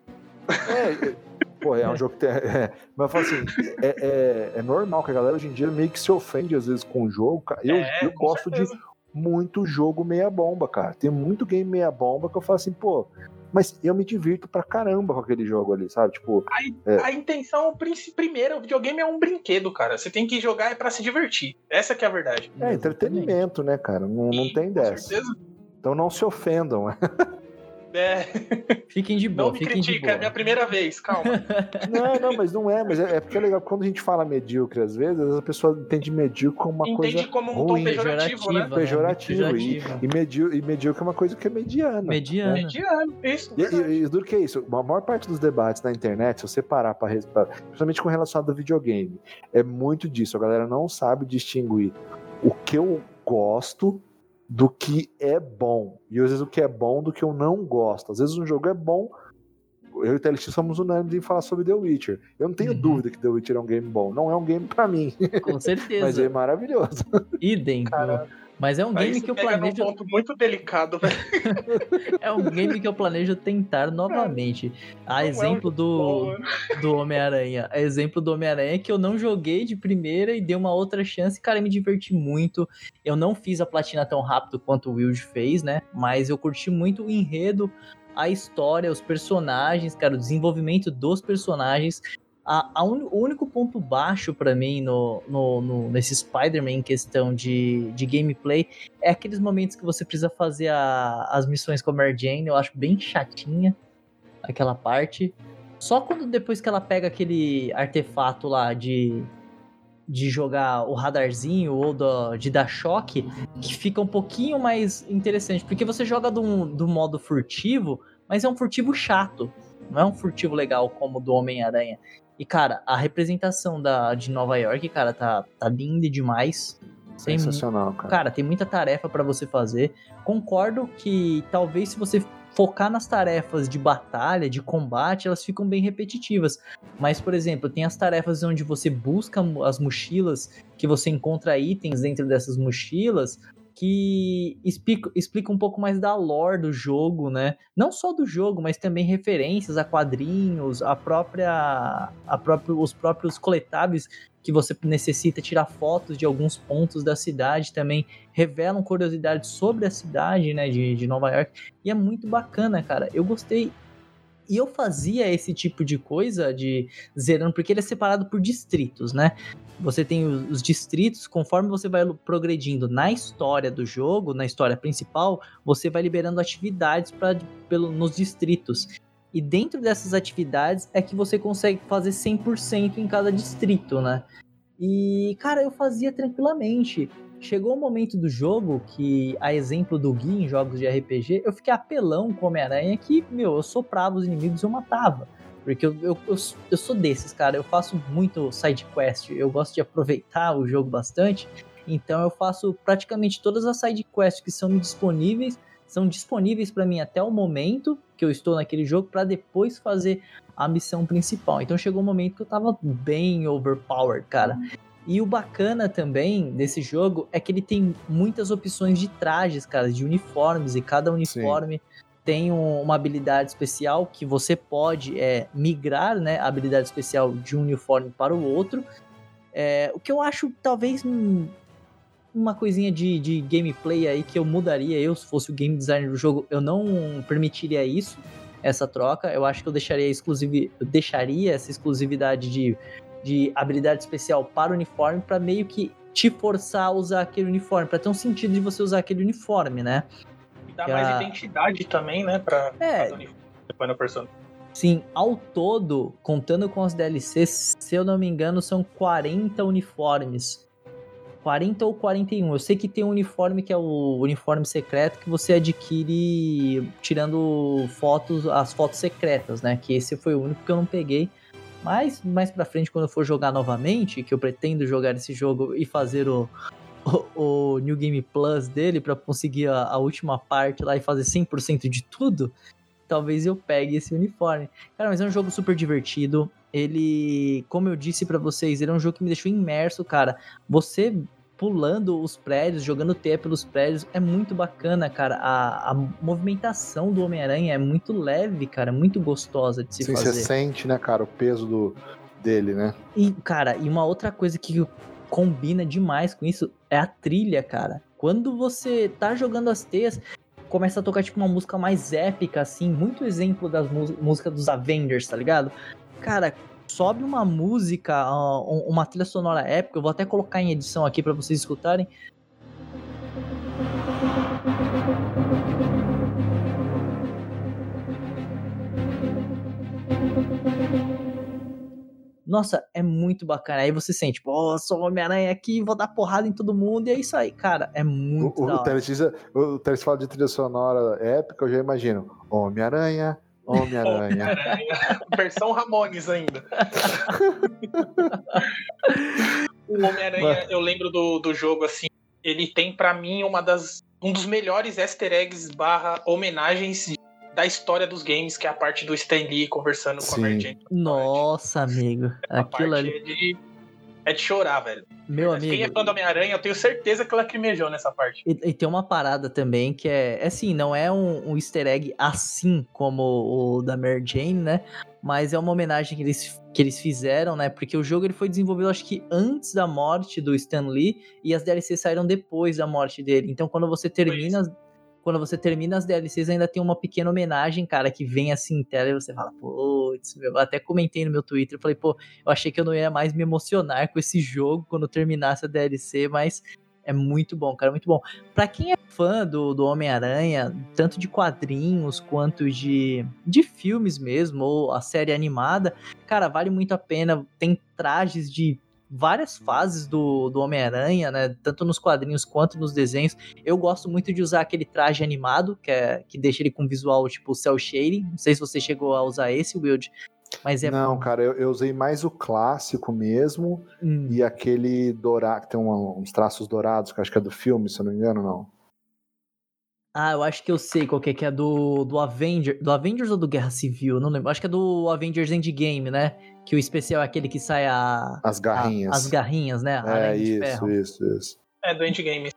É, pô, é um jogo que tem. É, mas eu falo assim, é, é, é, normal que a galera hoje em dia meio que se ofende às vezes com o jogo. Eu, é, eu gosto certeza. de muito jogo meia bomba, cara. Tem muito game meia bomba que eu falo assim, pô, mas eu me divirto pra caramba com aquele jogo ali, sabe? Tipo. A, é... a intenção primeira, o videogame é um brinquedo, cara. Você tem que jogar é pra se divertir. Essa que é a verdade. É, entretenimento, né, cara? Não, não tem dessa. Certeza. Então não se ofendam. É. Fiquem de boa, Não me critica, é minha primeira vez, calma. Não, não, mas não é. Mas é, é porque é legal. Quando a gente fala medíocre, às vezes, a pessoa entende medíocre como uma Entende coisa como um tom ruim, pejorativo, né? né? pejorativo. Muito E, pejorativo. e, medíocre, e medíocre é uma coisa que é mediana. Mediana. Mediano, isso. E, e, e duro que é isso, a maior parte dos debates na internet, se você parar para principalmente com relacionado a videogame, é muito disso. A galera não sabe distinguir o que eu gosto do que é bom. E às vezes o que é bom do que eu não gosto. Às vezes um jogo é bom. Eu e o TLX somos unânimes em falar sobre The Witcher. Eu não tenho Uhum. dúvida que The Witcher é um game bom. Não é um game pra mim, Com mas certeza. é maravilhoso. Idem. Cara, Mas é um Aí game que eu pega num planejo. ponto muito delicado, velho. É um game que eu planejo tentar novamente. A Não é um exemplo do, bom, né? do Homem-Aranha. A exemplo do Homem-Aranha que eu não joguei de primeira e dei uma outra chance. Cara, eu me diverti muito. Eu não fiz a platina tão rápido quanto o Wild fez, né? Mas eu curti muito o enredo, a história, os personagens, cara, o desenvolvimento dos personagens. A, a un- o único ponto baixo pra mim no, no, no- nesse Spider-Man em questão de, de gameplay é aqueles momentos que você precisa fazer a- as missões com a Mary Jane. Eu acho bem chatinha aquela parte. Só quando depois que ela pega aquele artefato lá de, de jogar o radarzinho ou do- de dar choque, que fica um pouquinho mais interessante. Porque você joga do, do modo furtivo, mas é um furtivo chato. Não é um furtivo legal como o do Homem-Aranha. E, cara, a representação da, de Nova York, cara, tá, tá linda demais. Sensacional, cara. Cara, tem muita tarefa pra você fazer. Concordo que talvez se você focar nas tarefas de batalha, de combate, elas ficam bem repetitivas. Mas, por exemplo, tem as tarefas onde você busca as mochilas, que você encontra itens dentro dessas mochilas, que explica, explica um pouco mais da lore do jogo, né? Não só do jogo, mas também referências a quadrinhos, a própria, a próprio, os próprios coletáveis que você necessita tirar fotos de alguns pontos da cidade também revelam curiosidades sobre a cidade, né, de, de Nova York. E é muito bacana, cara. Eu gostei. E eu fazia esse tipo de coisa de zerando, porque ele é separado por distritos, né? Você tem os, os distritos, conforme você vai progredindo na história do jogo, na história principal, você vai liberando atividades pra, pelo, nos distritos. E dentro dessas atividades é que você consegue fazer 100% em cada distrito, né? E, cara, eu fazia tranquilamente. Chegou o momento do jogo que, a exemplo do Gui em jogos de RPG, eu fiquei apelão com Homem-Aranha que, meu, eu soprava os inimigos e eu matava. Porque eu, eu, eu, eu sou desses, cara. Eu faço muito side quest. Eu gosto de aproveitar o jogo bastante. Então eu faço praticamente todas as side quests que são disponíveis. São disponíveis para mim até o momento que eu estou naquele jogo para depois fazer a missão principal. Então chegou um momento que eu tava bem overpowered, cara. E o bacana também desse jogo é que ele tem muitas opções de trajes, cara, de uniformes, e cada uniforme Sim. tem um, uma habilidade especial que você pode é, migrar, né, a habilidade especial de um uniforme para o outro. É, o que eu acho talvez uma coisinha de, de gameplay aí que eu mudaria, eu se fosse o game designer do jogo, eu não permitiria isso, essa troca. Eu acho que eu deixaria, exclusiv... eu deixaria essa exclusividade de de habilidade especial para o uniforme para meio que te forçar a usar aquele uniforme, para ter um sentido de você usar aquele uniforme, né? E dá mais a... identidade também, né, para é. depois na persona. Sim, ao todo, contando com as DLCs, se eu não me engano, são 40 uniformes. 40 ou 41. Eu sei que tem um uniforme que é o uniforme secreto que você adquire tirando fotos, as fotos secretas, né? Que esse foi o único que eu não peguei. Mas mais pra frente, quando eu for jogar novamente, que eu pretendo jogar esse jogo e fazer o, o, o New Game Plus dele para conseguir a, a, última parte lá e fazer 100% de tudo, talvez eu pegue esse uniforme. Cara, mas é um jogo super divertido. Ele, como eu disse para vocês, ele é um jogo que me deixou imerso, cara. Você pulando os prédios, jogando T pelos prédios, é muito bacana, cara. A, a movimentação do Homem-Aranha é muito leve, cara, muito gostosa de se Sim, fazer. Você sente, né, cara, o peso do, dele, né? E, cara, e uma outra coisa que combina demais com isso é a trilha, cara. Quando você tá jogando as teias, começa a tocar tipo uma música mais épica, assim, muito exemplo das músicas dos Avengers, tá ligado? Cara, sobe uma música, uma trilha sonora épica, eu vou até colocar em edição aqui para vocês escutarem. Nossa, é muito bacana. Aí você sente, tipo, oh, sou Homem-Aranha aqui, vou dar porrada em todo mundo, e é isso aí, cara. É muito O, da o, o Teres fala de trilha sonora épica, eu já imagino. Homem-Aranha, Homem-Aranha. Versão Ramones ainda. o Homem-Aranha, eu lembro do, do jogo assim. Ele tem pra mim uma das um dos melhores easter eggs barra homenagens da história dos games, que é a parte do Stan Lee conversando com a Sim. Mary Jane. Nossa, amigo. Aquilo parte ali. é de, é de chorar, velho. Meu Quem é amigo. fã do Homem-Aranha, eu tenho certeza que lacrimejou nessa parte. E, e tem uma parada também que é, é assim, não é um, um easter egg assim como o da Mary Jane, né? Mas é uma homenagem que eles, que eles fizeram, né? Porque o jogo ele foi desenvolvido, acho que antes da morte do Stan Lee e as DLCs saíram depois da morte dele. Então, quando você termina, quando você termina as DLCs, ainda tem uma pequena homenagem, cara, que vem assim em tela e você fala, putz, meu. Eu até comentei no meu Twitter, eu falei, pô, eu achei que eu não ia mais me emocionar com esse jogo quando terminasse a DLC, mas é muito bom, cara, muito bom. Pra quem é fã do, do Homem-Aranha, tanto de quadrinhos quanto de, de filmes mesmo, ou a série animada, cara, vale muito a pena. Tem trajes de várias fases do, do Homem-Aranha, né? Tanto nos quadrinhos quanto nos desenhos. Eu gosto muito de usar aquele traje animado, que, é, que deixa ele com visual tipo cel shading. Não sei se você chegou a usar esse, Wild. Mas é. Não, cara, eu, eu usei mais o clássico mesmo Hum, e aquele dourado, que tem uma- uns traços dourados, que eu acho que é do filme, se eu não me engano, não. Ah, eu acho que eu sei qual que é, que é do, do Avenger, do Avengers ou do Guerra Civil, não lembro. Acho que é do Avengers Endgame, né? Que o especial é aquele que sai a, As garrinhas. a- as garrinhas, né? A é, isso, ferro. isso, isso. É do Endgame.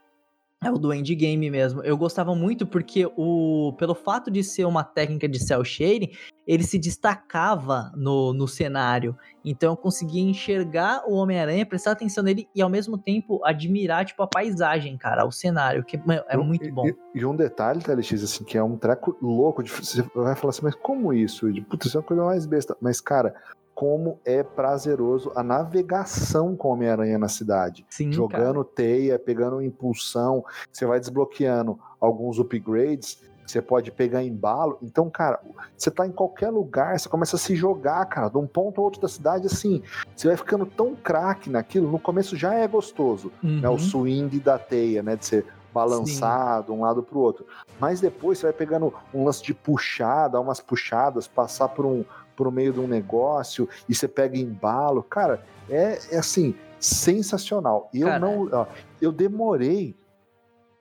É o do Endgame mesmo. Eu gostava muito porque o pelo fato de ser uma técnica de cel shading, ele se destacava no, no cenário. Então eu conseguia enxergar o Homem-Aranha, prestar atenção nele e ao mesmo tempo admirar tipo a paisagem, cara, o cenário, que é muito e- bom. E, e um detalhe, TLX, assim, que é um treco louco. De, você vai falar assim, mas como isso? Putz, isso é uma coisa mais besta. Mas, cara, como é prazeroso a navegação com Homem-Aranha na cidade. Sim, cara. Jogando teia, pegando impulsão, você vai desbloqueando alguns upgrades, você pode pegar embalo. Então, cara, você tá em qualquer lugar, você começa a se jogar, cara, de um ponto a outro da cidade, assim. Você vai ficando tão craque naquilo, no começo já é gostoso né, o Uhum. swing da teia, né, de ser balançado de um lado pro outro. Mas depois você vai pegando um lance de puxar, dar umas puxadas, passar por um por meio de um negócio e você pega embalo, cara, é, é assim sensacional. Eu Cara. não, ó, eu demorei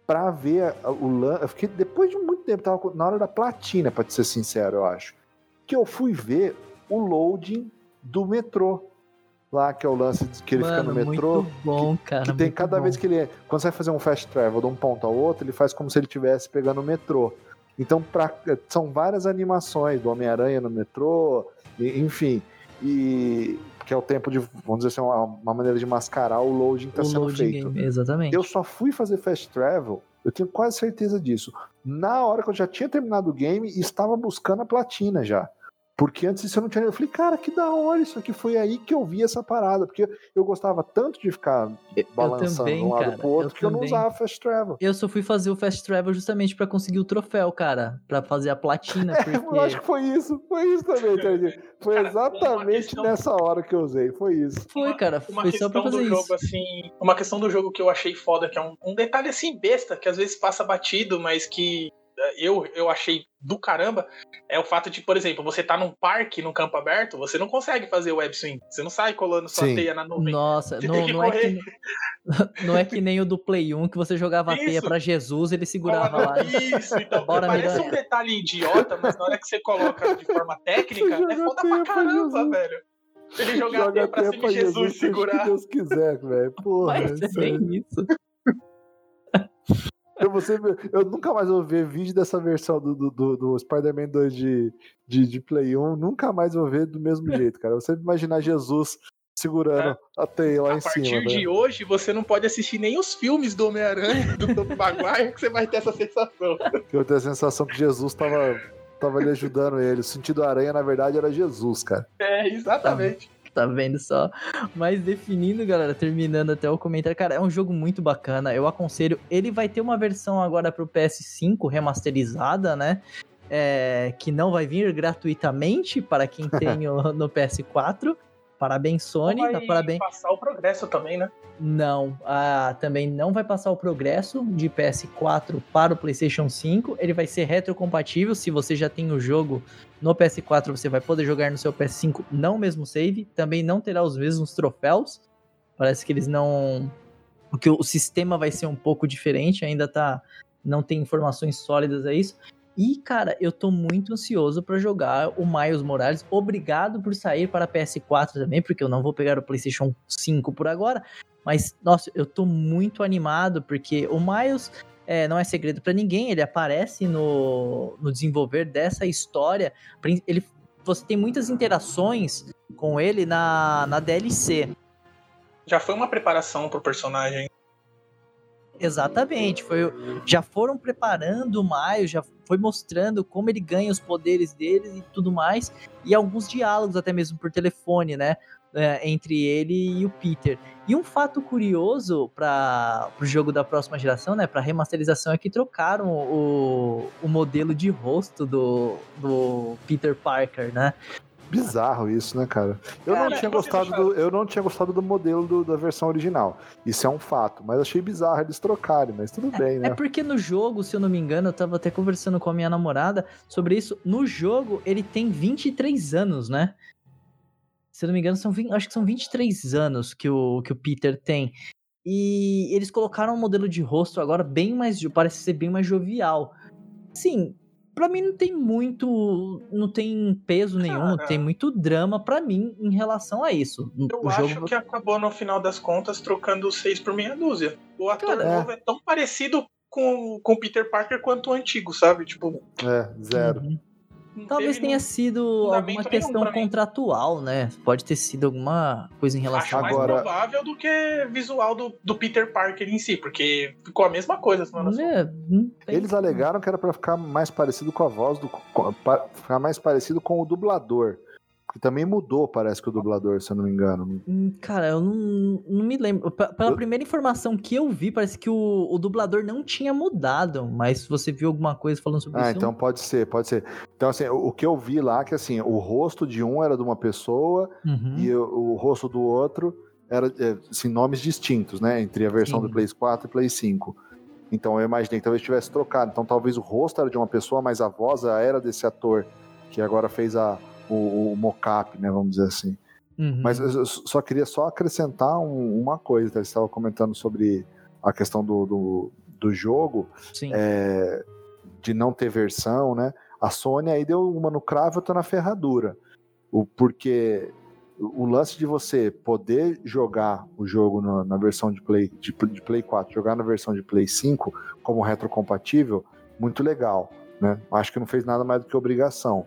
pra ver o lance, eu fiquei depois de muito tempo, tava na hora da platina, pra te ser sincero, eu acho, que eu fui ver o loading do metrô. Lá que é o lance de que ele Mano, fica no metrô, muito bom, cara. que tem cada bom. vez que ele. Quando você vai fazer um fast travel de um ponto ao outro, ele faz como se ele estivesse pegando o metrô. Então, pra- são várias animações do Homem-Aranha no metrô, e- enfim. E. Que é o tempo de, vamos dizer assim, uma, uma maneira de mascarar o loading que está sendo feito. game, exatamente. Eu só fui fazer fast travel, eu tenho quase certeza disso. Na hora que eu já tinha terminado o game e estava buscando a platina já. Porque antes disso eu não tinha. Eu falei, cara, que da hora isso aqui. Foi aí que eu vi essa parada. Porque eu gostava tanto de ficar balançando também, de um lado cara, pro outro eu que eu não também. usava fast travel. Eu só fui fazer o Fast Travel justamente pra conseguir o troféu, cara. Pra fazer a platina, porque... Eu acho que foi isso. Foi isso também, Tadinho. Foi Cara, uma exatamente questão- nessa hora que eu usei. Foi isso. Foi, cara. Uma Foi só pra questão fazer do isso. jogo, assim. Uma questão do jogo que eu achei foda, que é um, um detalhe assim, besta, que às vezes passa batido, mas que eu, eu achei do caramba, é o fato de, por exemplo, você tá num parque, num campo aberto, você não consegue fazer web swing. Você não sai colando sua Sim. teia na nuvem. Nossa, Você não, não, é que, não é que nem o do Play 1 que você jogava a teia pra Jesus, ele segurava Coloca- lá. Isso, então Bora, parece um detalhe idiota, mas na hora que você coloca de forma técnica, é foda pra caramba, velho. Ele jogar a Joga teia pra cima pra e Jesus que segurar. Deus quiser, velho. Porra. Mas é bem isso. Eu, você, eu nunca mais vou ver vídeo dessa versão do, do, do, do Spider-Man 2 de, de, de Play 1. Nunca mais vou ver do mesmo jeito, cara. Você imaginar Jesus segurando a teia lá. A em partir cima. de velho. hoje, você não pode assistir nem os filmes do Homem-Aranha, do Tobey Maguire, que você vai ter essa sensação. Eu tenho a sensação que Jesus tava, tava ali ajudando ele. O sentido aranha, na verdade, era Jesus, cara. É, exatamente. Tá vendo só? Mas definindo, galera, terminando até o comentário, cara, é um jogo muito bacana. Eu aconselho. Ele vai ter uma versão agora pro PS5 remasterizada, né? é, que não vai vir gratuitamente para quem tem no PS4. Parabéns, Sony. Vai tá, parabéns. passar o progresso também, né? Não, ah, também não vai passar o progresso de PS4 para o PlayStation 5. Ele vai ser retrocompatível. Se você já tem o jogo no PS4, você vai poder jogar no seu PS5 não o mesmo save. Também não terá os mesmos troféus. Parece que eles não. Porque o sistema vai ser um pouco diferente, ainda tá. Não tem informações sólidas a isso. E, cara, eu tô muito ansioso para jogar o Miles Morales. Obrigado por sair para PS4 também, porque eu não vou pegar o PlayStation 5 por agora. Mas, nossa, eu tô muito animado, porque o Miles é, não é segredo para ninguém, ele aparece no, no desenvolver dessa história. Ele, você tem muitas interações com ele na, na DLC. Já foi uma preparação pro personagem. Exatamente, foi, já foram preparando o Miles, já foi mostrando como ele ganha os poderes dele e tudo mais, e alguns diálogos até mesmo por telefone, né, é, entre ele e o Peter. E um fato curioso para o jogo da próxima geração, né, para remasterização, é que trocaram o, o modelo de rosto do, do Peter Parker, né? Bizarro isso, né, cara? Eu Cara, não tinha gostado do, eu não tinha gostado do modelo do- da versão original. Isso é um fato, mas achei bizarro eles trocarem, mas tudo bem, É né? porque no jogo, se eu não me engano, eu tava até conversando com a minha namorada sobre isso. No jogo, ele tem 23 anos, né? Se eu não me engano, são 20, acho que são 23 anos que o, que o Peter tem. E eles colocaram um modelo de rosto agora bem mais. Parece ser bem mais jovial. Sim, pra mim não tem muito. Não tem peso nenhum, não Cara. tem muito drama pra mim em relação a isso. Eu o acho jogo. que acabou, no final das contas, trocando seis por meia dúzia. O ator Cara, novo é. tão parecido com com o Peter Parker quanto o antigo, sabe? Tipo, É, zero. Uhum. Talvez tenha um- sido alguma nenhum questão contratual, né? Pode ter sido alguma coisa em Acho relação mais Agora- provável do que visual do, do Peter Parker em si, porque ficou a mesma coisa. É, Eles alegaram que era pra ficar mais parecido com a voz do. ficar mais parecido com o dublador. Que também mudou, parece que o dublador, se eu não me engano. Hum, Cara, eu não, não me lembro. Pela Eu- primeira informação que eu vi, parece que o, o dublador não tinha mudado. Mas se você viu alguma coisa falando sobre Ah, isso. então pode ser, pode ser. Então, assim, o, o que eu vi lá, que assim, o rosto de um era de uma pessoa Uhum. e o, o rosto do outro era, é, assim, nomes distintos, né? Entre a versão Sim. do Play 4 e Play 5. Então eu imaginei que talvez tivesse trocado. Então talvez o rosto era de uma pessoa, mas a voz era desse ator que agora fez a, o, o mocap, né? Vamos dizer assim. Uhum. Mas eu só queria só acrescentar um- uma coisa, tá? Você estava comentando sobre a questão do, do, do jogo, é, de não ter versão, né? A Sony aí deu uma no cravo, eu tô na ferradura. O, porque o lance de você poder jogar o jogo na, na versão de Play, de, de Play 4, jogar na versão de Play 5 como retrocompatível, muito legal, né? Acho que não fez nada mais do que obrigação.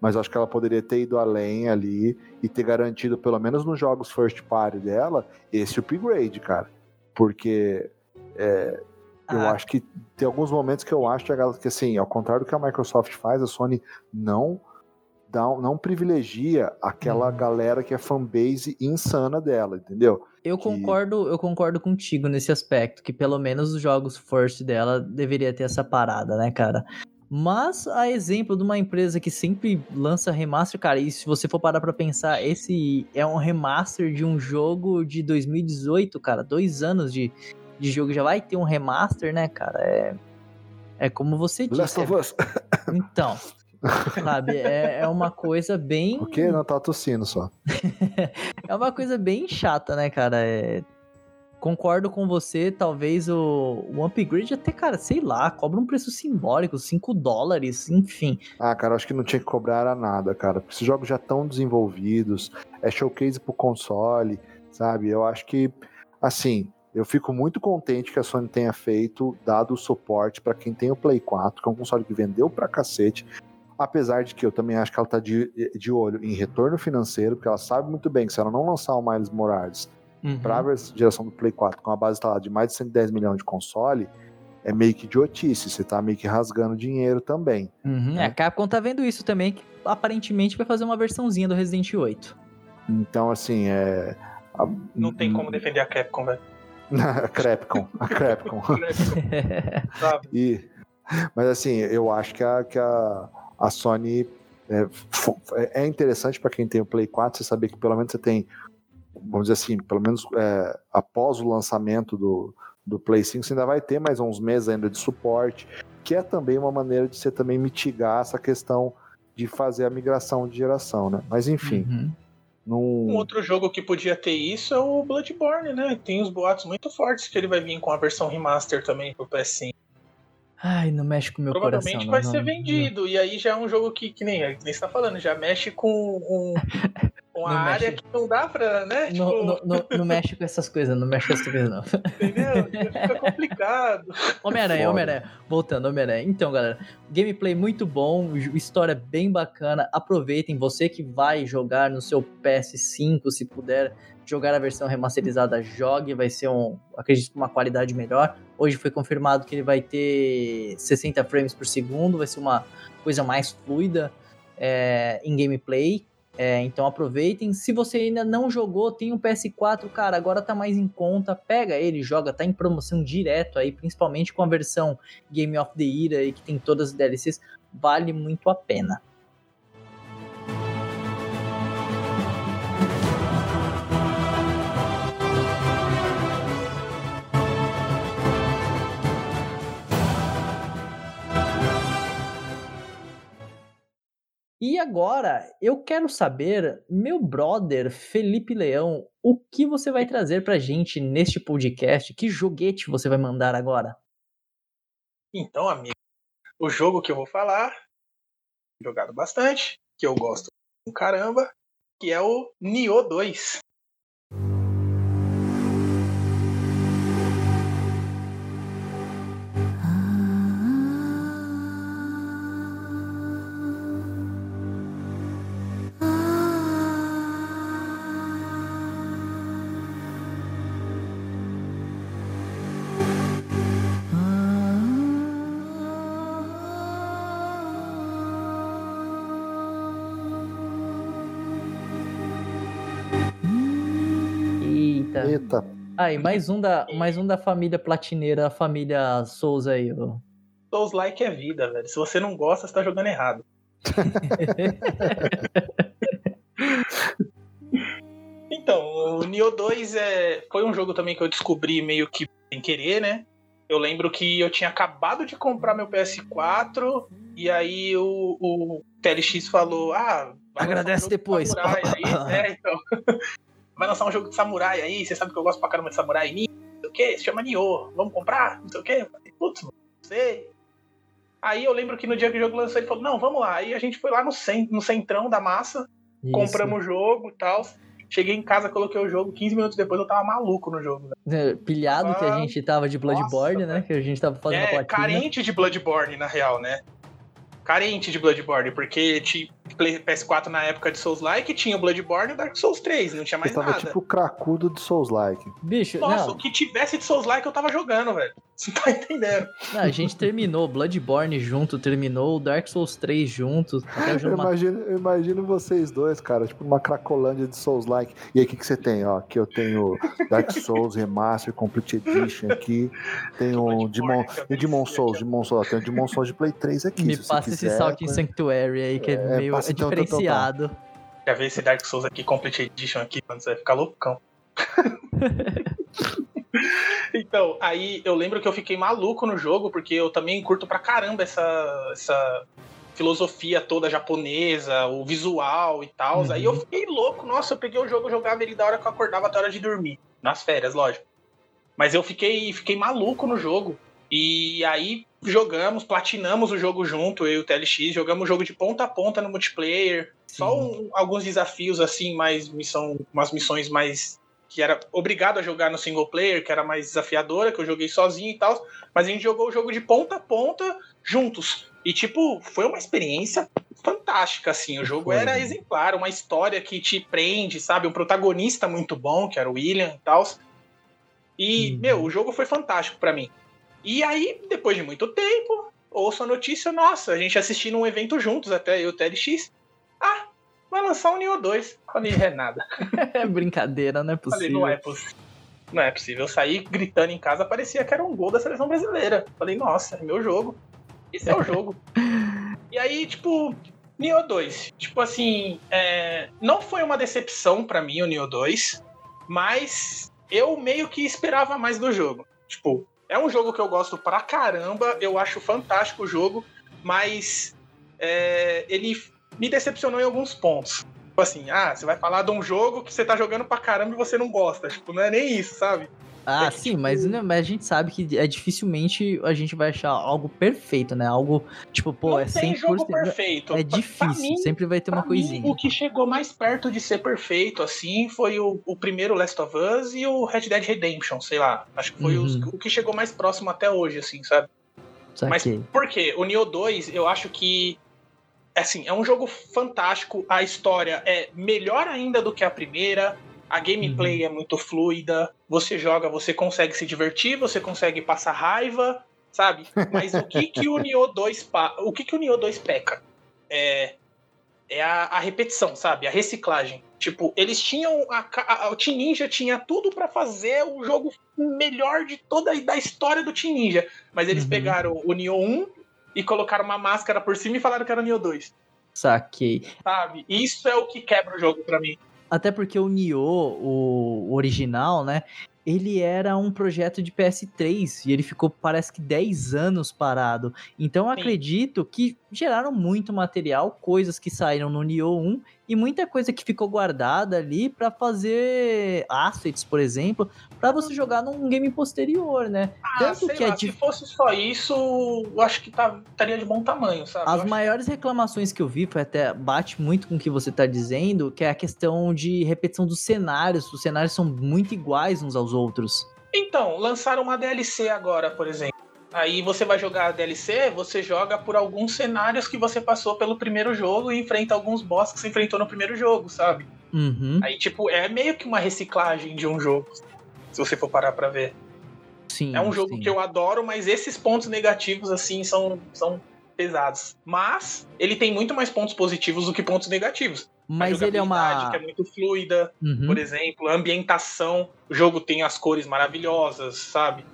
Mas acho que ela poderia ter ido além ali e ter garantido, pelo menos nos jogos first party dela, esse upgrade, cara. Porque é, eu Ah, acho que tem alguns momentos que eu acho que, assim, ao contrário do que a Microsoft faz, a Sony não dá, não privilegia aquela Uhum. galera que é fanbase insana dela, entendeu? eu que- concordo, eu concordo contigo nesse aspecto, que pelo menos os jogos first dela deveria ter essa parada, né, cara? Mas a exemplo de uma empresa que sempre lança remaster, cara, e se você for parar pra pensar, esse é um remaster de um jogo de 2018, cara, dois anos de, de jogo, já vai ter um remaster, né, cara? É, é como você disse. Last of Us. Então, sabe, é, é uma coisa bem. O quê? Não tá tossindo só. É uma coisa bem chata, né, cara? É, Concordo com você, talvez o, o upgrade até, cara, sei lá, cobra um preço simbólico, 5 dólares, enfim. Ah, cara, acho que não tinha que cobrar nada, cara. Porque esses jogos já estão desenvolvidos, é showcase pro console, sabe? Eu acho que, assim, eu fico muito contente que a Sony tenha feito, dado o suporte para quem tem o Play 4, que é um console que vendeu pra cacete. Apesar de que eu também acho que ela tá de, de olho em retorno financeiro, porque ela sabe muito bem que se ela não lançar o Miles Morales Uhum. para a geração do Play 4 com a base instalada de mais de 110 milhões de console, é meio que idiotice, você tá meio que rasgando dinheiro também. Uhum, né? A Capcom tá vendo isso também, que aparentemente vai fazer uma versãozinha do Resident 8. Então, assim, é. a- Não tem como defender a Capcom, velho. a Crepcom, a Crepcom. Sabe? E, mas assim, eu acho que a, que a, a Sony é, é interessante para quem tem o Play 4 você saber que pelo menos você tem, vamos dizer assim, pelo menos é, após o lançamento do, do Play 5, você ainda vai ter mais uns meses ainda de suporte, que é também uma maneira de você também mitigar essa questão de fazer a migração de geração, né? Mas enfim. Uhum. Num... Um outro jogo que podia ter isso é o Bloodborne, né? Tem os boatos muito fortes que ele vai vir com a versão remaster também pro PS5. Ai, não mexe com o meu Provavelmente coração. Provavelmente vai não, ser vendido. Não. E aí já é um jogo que, que nem, que nem você tá falando, já mexe com um, uma não área mexe... que não dá pra, né? Tipo... Não, não, não, mexe com essas coisas, não mexe com essas coisas, não. Entendeu? Fica complicado. Homem-Aranha, Homem-Aranha. Voltando, Homem-Aranha. Então, galera, gameplay muito bom, história bem bacana. Aproveitem, você que vai jogar no seu PS5, se puder jogar a versão remasterizada, jogue, vai ser um, acredito, uma qualidade melhor. Hoje foi confirmado que ele vai ter 60 frames por segundo, vai ser uma coisa mais fluida é, em gameplay. É, então aproveitem. Se você ainda não jogou, tem um PS4, cara, agora tá mais em conta. Pega ele, joga, tá em promoção direto aí, principalmente com a versão Game of the Year aí, que tem todas as DLCs. Vale muito a pena. E agora, eu quero saber, meu brother Felipe Leão, o que você vai trazer pra gente neste podcast? Que joguete você vai mandar agora? Então, amigo, o jogo que eu vou falar, jogado bastante, que eu gosto um caramba, que é o Nioh 2. Aí, mais um da, mais um da família platineira, a família Souza aí. Ó. Souls like é vida, velho. Se você não gosta, você tá jogando errado. então, o Nioh 2 é, foi um jogo também que eu descobri meio que sem querer, né? Eu lembro que eu tinha acabado de comprar meu PS4 e aí o, o TLX falou: Ah, agradece depois. Aí, é, então. Vai lançar um jogo de samurai aí, você sabe que eu gosto pra caramba de samurai, não sei o que, se chama Nioh, vamos comprar, não sei o que. Putz, não sei. Aí eu lembro que no dia que o jogo lançou, ele falou, não, vamos lá. Aí a gente foi lá no, cent no centrão da massa, Isso. compramos o jogo e tal. Cheguei em casa, coloquei o jogo, 15 minutos depois eu tava maluco no jogo. É, pilhado ah, que a gente tava de Bloodborne, nossa, né? Que a gente tava fazendo é, a platina. carente de Bloodborne, na real, né? Carente de Bloodborne, porque tipo, PS4 na época de Souls-like tinha o Bloodborne e o Dark Souls 3, não tinha mais eu tava nada. tipo cracudo de Souls-like. Bicho, Nossa, não. o que tivesse de Souls-like eu tava jogando, velho. Você tá entendendo? Não, a gente terminou Bloodborne junto, terminou o Dark Souls 3 junto. Até eu, imagino, eu imagino vocês dois, cara, tipo uma cracolândia de Souls-like. E aí, o que, que você tem? Ó, aqui eu tenho Dark Souls Remaster Complete Edition aqui. Tenho Demon, e Demon Souls, Demon Souls, tem o Demon Souls de Play 3 aqui. Me passa esse Salt in Sanctuary aí, que é, é meio passa, então, diferenciado. Então, então, Quer ver esse Dark Souls aqui, Complete Edition aqui, quando você vai ficar loucão. então, aí eu lembro que eu fiquei maluco no jogo, porque eu também curto pra caramba essa, essa filosofia toda japonesa, o visual e tal. Uhum. Aí eu fiquei louco, nossa, eu peguei o jogo, jogava ele da hora que eu acordava até a hora de dormir. Nas férias, lógico. Mas eu fiquei, fiquei maluco no jogo. E aí jogamos, platinamos o jogo junto, eu e o TLX, jogamos o jogo de ponta a ponta no multiplayer. Sim. Só um, alguns desafios assim, mais missão, umas missões mais que era obrigado a jogar no single player, que era mais desafiadora, que eu joguei sozinho e tal, mas a gente jogou o jogo de ponta a ponta juntos. E, tipo, foi uma experiência fantástica, assim. O jogo foi. era exemplar, uma história que te prende, sabe? Um protagonista muito bom, que era o William e tal. E, uhum. meu, o jogo foi fantástico para mim. E aí, depois de muito tempo, ouço a notícia, nossa, a gente assistindo um evento juntos, até eu o TLX. Vai lançar o Neo 2. Falei, é nada. É brincadeira, não é possível. Falei, não é possível. Não é possível. Eu saí gritando em casa, parecia que era um gol da seleção brasileira. Falei, nossa, é meu jogo. Esse é o jogo. e aí aí, tipo, Nioh 2. Tipo assim, é, não foi uma decepção para mim o Nioh 2, mas eu meio que esperava mais do jogo. Tipo, é um jogo que eu gosto pra caramba, eu acho fantástico o jogo, mas é, ele me decepcionou em alguns pontos. Tipo assim, ah, você vai falar de um jogo que você tá jogando pra caramba e você não gosta. Tipo, não é nem isso, sabe? Ah, É, sim, tipo- mas, né, mas a gente sabe que é dificilmente a gente vai achar algo perfeito, né? Algo, tipo, pô, não é tem 100%. jogo perfeito. É difícil, mim, sempre vai ter uma Pra mim, coisinha. o que chegou mais perto de ser perfeito, assim, foi o, o primeiro Last of Us e o Red Dead Redemption, sei lá. Acho que foi os- Uhum. o que chegou mais próximo até hoje, assim, sabe? Mas Saquei. por quê? O Nioh 2, eu acho que. Assim, é um jogo fantástico. A história é melhor ainda do que a primeira. A gameplay Uhum. é muito fluida. Você joga, você consegue se divertir, você consegue passar raiva, sabe? Mas o que que o Nioh 2 pa- o que que o Nioh 2 peca? É é a, a repetição, sabe? A reciclagem. Tipo, eles tinham a, a- o Team Ninja tinha tudo pra fazer o jogo melhor de toda a da história do Team Ninja, mas eles Uhum. pegaram o Nioh 1 e colocaram uma máscara por cima e falaram que era o Nioh 2, Saquei. sabe? Isso é o que quebra o jogo pra mim. Até porque o Nioh, o original, né? Ele era um projeto de PS3 e ele ficou, parece que 10 anos parado. Então acredito que geraram muito material, coisas que saíram no Nioh 1 e muita coisa que ficou guardada ali pra fazer assets, por exemplo, pra você jogar num game posterior, né? Ah, Tanto sei que é lá, dif- se fosse só isso, eu acho que tá, estaria de bom tamanho, sabe? Eu As acho- maiores reclamações que eu vi foi até bate muito com o que você tá dizendo, que é a questão de repetição dos cenários. Os cenários são muito iguais uns aos outros. Então, lançaram uma DLC agora, por exemplo. Aí você vai jogar a DLC, você joga por alguns cenários que você passou pelo primeiro jogo e enfrenta alguns boss que você enfrentou no primeiro jogo, sabe? Uhum. Aí, tipo, é meio que uma reciclagem de um jogo, se você for parar pra ver. Sim. É um jogo sim. que eu adoro, mas esses pontos negativos, assim, são, são pesados. Mas ele tem muito mais pontos positivos do que pontos negativos. Mas ele é uma. que é muito fluida, Uhum. por exemplo, a ambientação, o jogo tem as cores maravilhosas, sabe?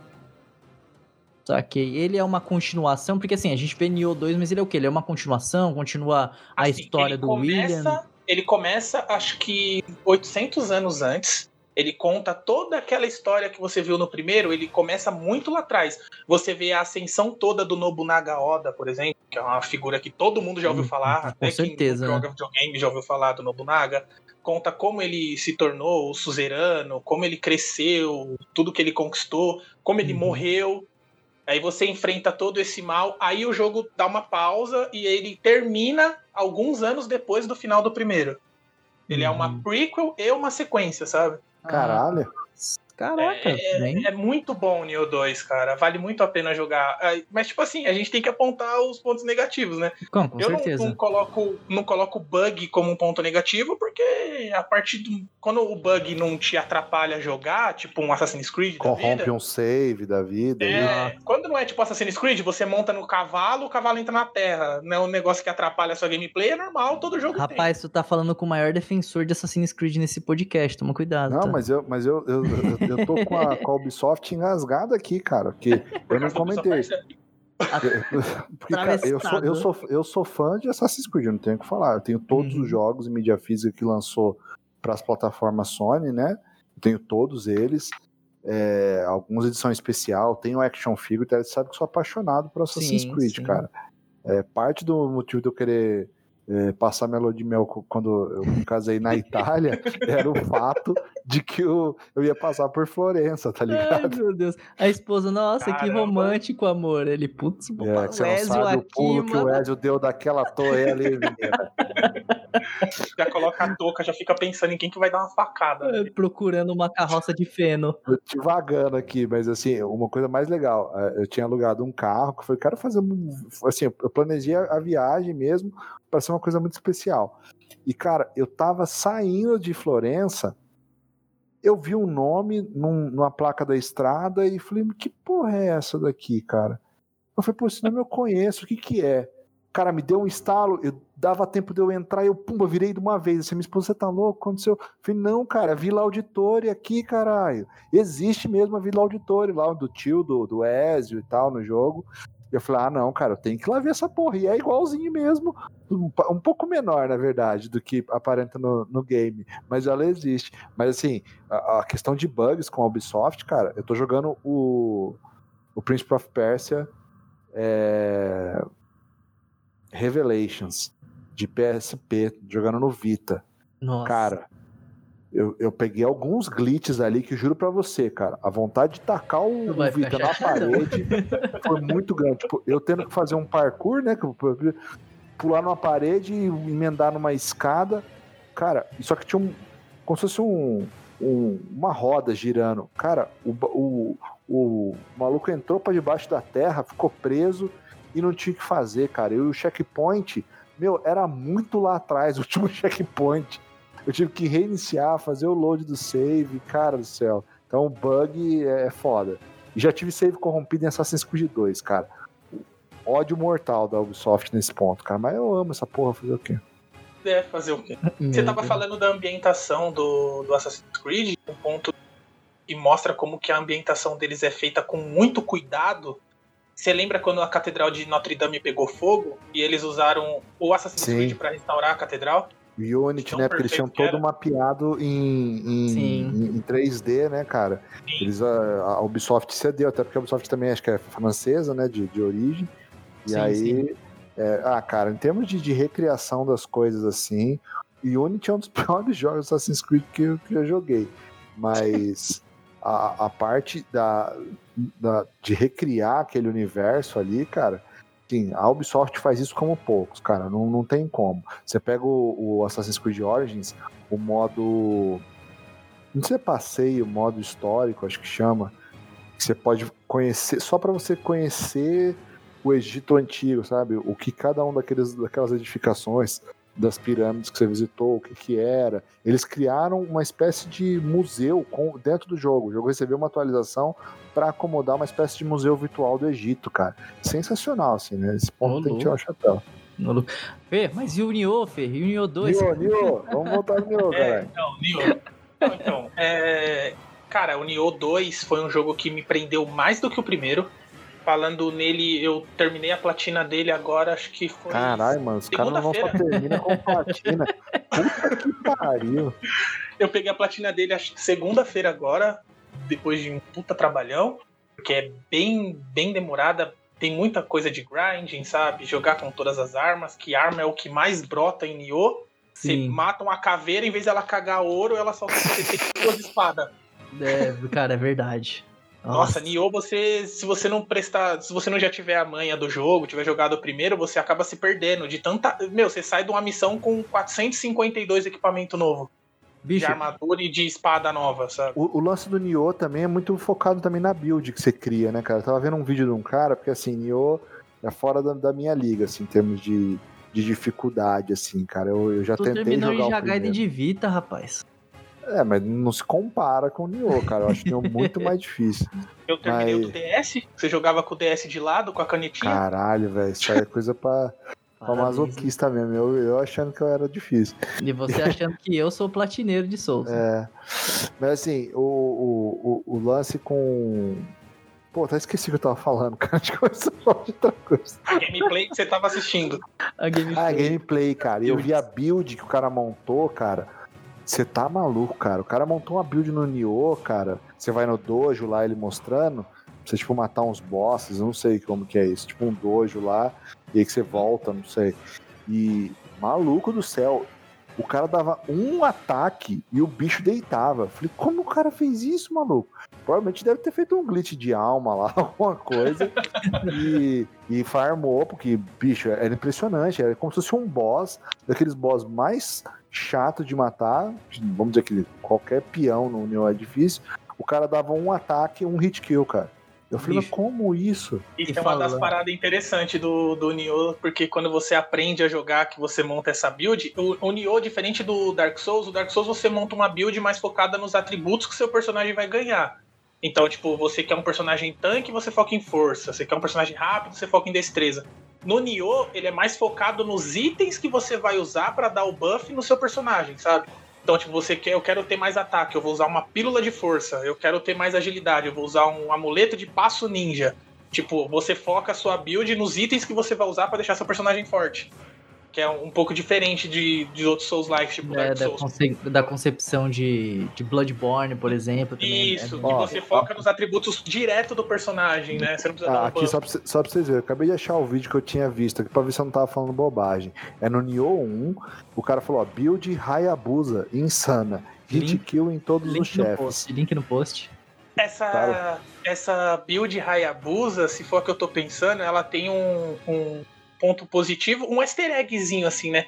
Saquei. Ele é uma continuação, porque assim, a gente vê Nioh 2, mas ele é o quê? Ele é uma continuação, continua a Assim, história do começa, William. Ele começa, acho que 800 anos antes. Ele conta toda aquela história que você viu no primeiro. Ele começa muito lá atrás. Você vê a ascensão toda do Nobunaga Oda, por exemplo, que é uma figura que todo mundo já ouviu Hum, falar. com até certeza, Quem né? joga videogame já ouviu falar do Nobunaga. Conta como ele se tornou o suzerano, como ele cresceu, tudo que ele conquistou, como ele Uhum. morreu. Aí você enfrenta todo esse mal, aí o jogo dá uma pausa e ele termina alguns anos depois do final do primeiro. Ele é uma Uhum. prequel e uma sequência, sabe? Caralho. Caraca, bem. É muito bom o Neo 2, cara. Vale muito a pena jogar. Ah, Mas, tipo assim, a gente tem que apontar os pontos negativos, né? Com, com Eu não, certeza. não coloco não coloco bug como um ponto negativo, porque a partir do. Quando o bug não te atrapalha a jogar, tipo um Assassin's Creed da Corrompe vida. um save da vida. É, quando não é tipo Assassin's Creed, você monta no cavalo, o cavalo entra na terra. Não é um negócio que atrapalha a sua gameplay, é normal, todo jogo tem. Rapaz, tu tá falando com o maior defensor de Assassin's Creed nesse podcast, toma cuidado. Não, tá? mas eu, mas eu, eu, eu, eu tô com a, com a Ubisoft engasgada aqui, cara. Porque eu não comentei. Porque, cara, eu sou, eu, sou, eu sou fã de Assassin's Creed, eu não tenho o que falar. Eu tenho todos Uhum. os jogos em mídia física que lançou para as plataformas Sony, né? Eu tenho todos eles. É, alguns edição especial, tenho action figure, então você sabe que eu sou apaixonado por Assassin's Sim, Creed, sim. cara. É, parte do motivo de eu querer é, passar minha lua de mel quando eu me casei na Itália era o fato de que eu, eu ia passar por Florença, tá Ai, ligado? meu Deus. A esposa, nossa, que Caramba. romântico, amor. Ele, putz, É, o que você não Ezio sabe o aqui, pulo que o mano. Ezio deu daquela torre ali, menina. Já coloca a touca, já fica pensando em quem que vai dar uma facada. É, né? Procurando uma carroça de feno. Eu te vagando aqui, mas assim, uma coisa mais legal, eh, eu tinha alugado um carro que foi, quero fazer, um- assim, eu planejei a a viagem mesmo para ser uma coisa muito especial. E cara, eu tava saindo de Florença, eu vi um nome num- numa placa da estrada e falei, que porra é essa daqui, cara? Eu falei, pô, esse nome eu conheço, o que que é? Cara, me deu um estalo, eu dava tempo de eu entrar e eu, pumba, virei de uma vez. Assim, minha esposa, você tá louco? Aconteceu? Eu falei, não, cara, Vila Auditória aqui, caralho. Existe mesmo a Vila Auditória lá, do tio, do, do Ezio e tal, no jogo. E eu falei, ah, não, cara, eu tenho que lá ver essa porra. E é igualzinho mesmo, um, um pouco menor, na verdade, do que aparenta no, no game. Mas ela existe. Mas assim, a, a, questão de bugs com a Ubisoft, cara, eu tô jogando o, o Prince of Persia é, Revelations de PSP, jogando no Vita. Nossa. Cara, eu, eu peguei alguns glitches ali que juro para você, cara, a vontade de tacar o, o Vita na parede foi muito grande. Tipo, eu tendo que fazer um parkour, né? Pular numa parede e emendar numa escada. Cara, só que tinha um. Como se fosse um, um uma roda girando. Cara, o, o, o maluco entrou para debaixo da terra, ficou preso e não tinha o que fazer, cara. E o checkpoint, meu, era muito lá atrás, o último checkpoint. Eu tive que reiniciar, fazer o load do save, cara do céu. Então o bug é foda. E já tive save corrompido em Assassin's Creed 2, cara. Ódio mortal da Ubisoft nesse ponto, cara. Mas eu amo essa porra, fazer o quê? É, fazer o quê? Você tava falando da ambientação do, do Assassin's Creed, um ponto que mostra como que a ambientação deles é feita com muito cuidado. Você lembra quando a Catedral de Notre Dame pegou fogo e eles usaram o Assassin's Sim. Creed para restaurar a catedral? Unity, né? Porque eles tinham todo mapeado em, em, em, 3D, né, cara? Sim. Eles, a, a, Ubisoft cedeu, até porque a Ubisoft também acho que é francesa, né, de, de origem. E sim, aí, sim. É, ah, cara, em termos de, de recriação das coisas assim, Unity é um dos piores jogos Assassin's Creed que, eu, que eu joguei. Mas a, a parte da, da, de recriar aquele universo ali, cara, Sim, a Ubisoft faz isso como poucos, cara. Não, não tem como. Você pega o, o Assassin's Creed Origins, o modo. Não sei passeio, modo histórico, acho que chama. Que você pode conhecer, só para você conhecer o Egito Antigo, sabe? O que cada um daqueles, daquelas edificações das pirâmides que você visitou, o que que era. Eles criaram uma espécie de museu com, dentro do jogo. O jogo recebeu uma atualização para acomodar uma espécie de museu virtual do Egito, cara. Sensacional, assim, né? Esse ponto tem que tirar o chapéu. Fê, mas e o Nioh, Fê? E o Nioh 2? Nioh, Nioh, vamos voltar no Nioh, é, Então, Nioh. então, é... Cara, o Nioh 2 foi um jogo que me prendeu mais do que o primeiro falando nele, eu terminei a platina dele agora, acho que foi. Caralho, mano, os caras não só termina com platina. Puta que pariu. Eu peguei a platina dele, acho que segunda-feira agora, depois de um puta trabalhão, porque é bem, bem demorada. Tem muita coisa de grinding, sabe? Jogar com todas as armas, que arma é o que mais brota em Nioh. Você mata uma caveira, em vez dela cagar ouro, ela só tem duas espadas. É, cara, é verdade. Nossa, Nioh, você, se você não prestar, se você não já tiver a manha do jogo, tiver jogado o primeiro, você acaba se perdendo de tanta, meu, você sai de uma missão com 452 equipamento novo. Bicho, de armadura e de espada nova, sabe? O, o, lance do Nioh também é muito focado também na build que você cria, né, cara? Eu tava vendo um vídeo de um cara, porque assim, Nioh é fora da, da minha liga, assim, em termos de, de dificuldade, assim, cara. Eu, eu já tu tentei jogar o primeiro. Gaiden de Vita, rapaz. É, mas não se compara com o Nioh, cara. Eu acho que é muito mais difícil. Eu terminei mas... o DS? Você jogava com o DS de lado, com a canetinha? Caralho, velho. Isso aí é coisa pra, pra masoquista mesmo. Eu, eu achando que eu era difícil. E você achando que eu sou platineiro de Souls. É. Mas assim, o, o, o, o lance com. Pô, até esqueci o que eu tava falando, cara. Acho que começou a falar de outra coisa. A gameplay que você tava assistindo. A gameplay. Ah, a gameplay, cara. E eu vi a build que o cara montou, cara. Você tá maluco, cara. O cara montou uma build no Nioh, cara. Você vai no dojo lá, ele mostrando. Você, tipo, matar uns bosses, não sei como que é isso. Tipo, um dojo lá, e aí que você volta, não sei. E, maluco do céu, o cara dava um ataque e o bicho deitava. Falei, como o cara fez isso, maluco? Provavelmente deve ter feito um glitch de alma lá, alguma coisa. e, e farmou, porque, bicho, era impressionante. Era como se fosse um boss, daqueles boss mais chato de matar. Vamos dizer que qualquer peão no Neo é difícil. O cara dava um ataque, um hit kill, cara. Eu falei, mas como isso? Isso é uma das paradas interessantes do, do Nioh, porque quando você aprende a jogar, que você monta essa build, o, o Nioh, diferente do Dark Souls, o Dark Souls você monta uma build mais focada nos atributos que seu personagem vai ganhar. Então, tipo, você quer um personagem tanque, você foca em força. Você quer um personagem rápido, você foca em destreza. No Nioh, ele é mais focado nos itens que você vai usar para dar o buff no seu personagem, sabe? Então, tipo, você quer, eu quero ter mais ataque, eu vou usar uma pílula de força. Eu quero ter mais agilidade, eu vou usar um amuleto de passo ninja. Tipo, você foca a sua build nos itens que você vai usar para deixar seu personagem forte. Que é um pouco diferente de, de outros Souls-like, tipo É, Dark da, Souls. conce- da concepção de, de Bloodborne, por exemplo. Também Isso, é que bem- Ó, você foca nos atributos direto do personagem, né? Você não precisa dar Ah, um aqui só pra, só pra vocês verem, eu acabei de achar o vídeo que eu tinha visto aqui pra ver se eu não tava falando bobagem. É no Nioh 1, o cara falou, ó, build Hayabusa, insana. Hit Link- kill em todos os Link no chefes. post. Link no post. Essa, Claro. essa build Hayabusa, se for a que eu tô pensando, ela tem um, um ponto positivo, um easter eggzinho assim, né?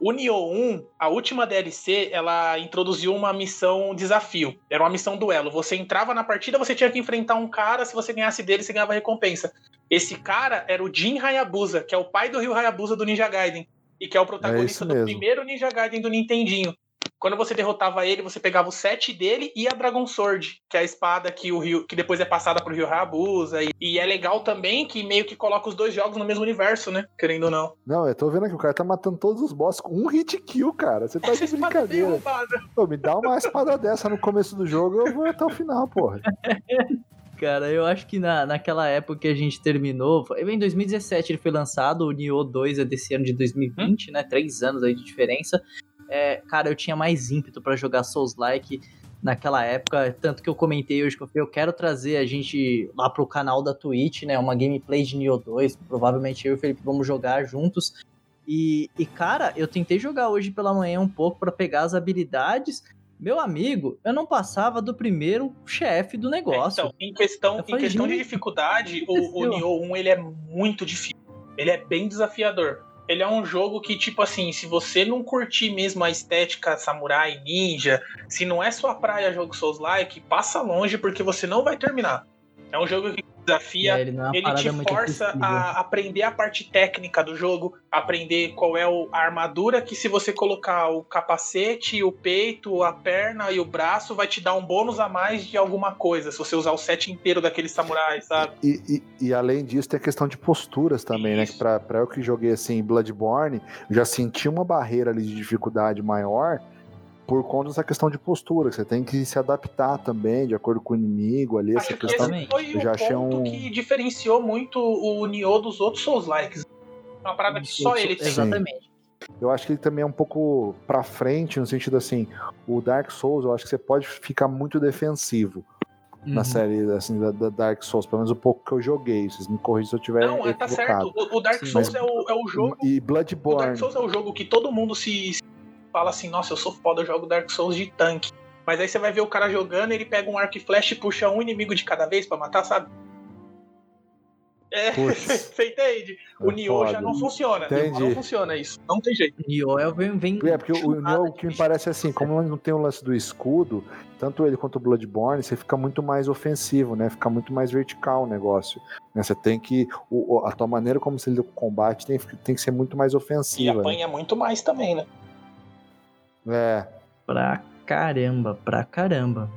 O Nioh 1, a última DLC, ela introduziu uma missão desafio. Era uma missão duelo. Você entrava na partida, você tinha que enfrentar um cara, se você ganhasse dele, você ganhava recompensa. Esse cara era o Jin Hayabusa, que é o pai do Ryu Hayabusa do Ninja Gaiden. E que é o protagonista do mesmo. primeiro Ninja Gaiden do Nintendinho. Quando você derrotava ele, você pegava o set dele e a Dragon Sword, que é a espada que o Ryu, que depois é passada pro Ryu Hayabusa. E, e é legal também que meio que coloca os dois jogos no mesmo universo, né? Querendo ou não. Não, eu tô vendo aqui, o cara tá matando todos os bosses com um hit kill, cara. Você tá de brincadeira. Pô, me dá uma espada dessa no começo do jogo, eu vou até o final, porra. Cara, eu acho que na, naquela época que a gente terminou, foi, em 2017 ele foi lançado, o Nioh 2 é desse ano de 2020, né? Três anos aí de diferença. É, cara, eu tinha mais ímpeto pra jogar Souls-like naquela época, tanto que eu comentei hoje que eu falei, eu quero trazer a gente lá pro canal da Twitch, né? Uma gameplay de Nioh 2, provavelmente eu e o Felipe vamos jogar juntos. E, e, cara, eu tentei jogar hoje pela manhã um pouco pra pegar as habilidades. Meu amigo, eu não passava do primeiro chefe do negócio. Então, em questão, em falei, questão de dificuldade, o, o? Nioh 1 ele é muito difícil. Ele é bem desafiador. Ele é um jogo que, tipo assim, se você não curtir mesmo a estética samurai, ninja, se não é sua praia jogo Souls-like, passa longe porque você não vai terminar. É um jogo que desafia, É, ele é ele te força a aprender a parte técnica do jogo, aprender qual é a armadura que se você colocar o capacete, o peito, a perna e o braço, vai te dar um bônus a mais de alguma coisa, se você usar o set inteiro daquele samurai, sabe? E, e- e além disso, tem a questão de posturas também, né? Isso. Que pra, pra eu que joguei assim em Bloodborne, já senti uma barreira ali de dificuldade maior por conta dessa questão de postura. que Você tem que se adaptar também, de acordo com o inimigo ali, essa Acho que questão. esse Exatamente. foi eu já achei ponto um- que diferenciou muito o Nioh dos outros Souls-likes. É uma parada que só ele tem. Exatamente. Eu acho que ele também é um pouco pra frente, no sentido assim, o Dark Souls, eu acho que você pode ficar muito defensivo na Uhum. série assim, da, da Dark Souls, pelo menos o pouco que eu joguei. Vocês me corrigem se eu estiver Não, é, tá certo. equivocado. O, o Dark Sim. Souls Mas- é, o, é o jogo E O Dark Bloodborne. Souls é o jogo que todo mundo se se fala assim, nossa, eu sou foda, eu jogo Dark Souls de tanque. Mas aí você vai ver o cara jogando, ele pega um arco e flecha e puxa um inimigo de cada vez pra matar, sabe? É, você entende? O É Nioh já não funciona. Entendi. Não funciona isso. Não tem jeito. Nioh é- vem, vem É, porque o Nioh, o que me parece assim, como não tem o lance do escudo, tanto ele quanto o Bloodborne, você fica muito mais ofensivo, né? Fica muito mais vertical o negócio. né? Você tem que. o- o- a tua maneira como você lida com o combate tem, tem que ser muito mais E ofensiva. né? apanha muito mais também, né? É. Pra caramba, pra caramba.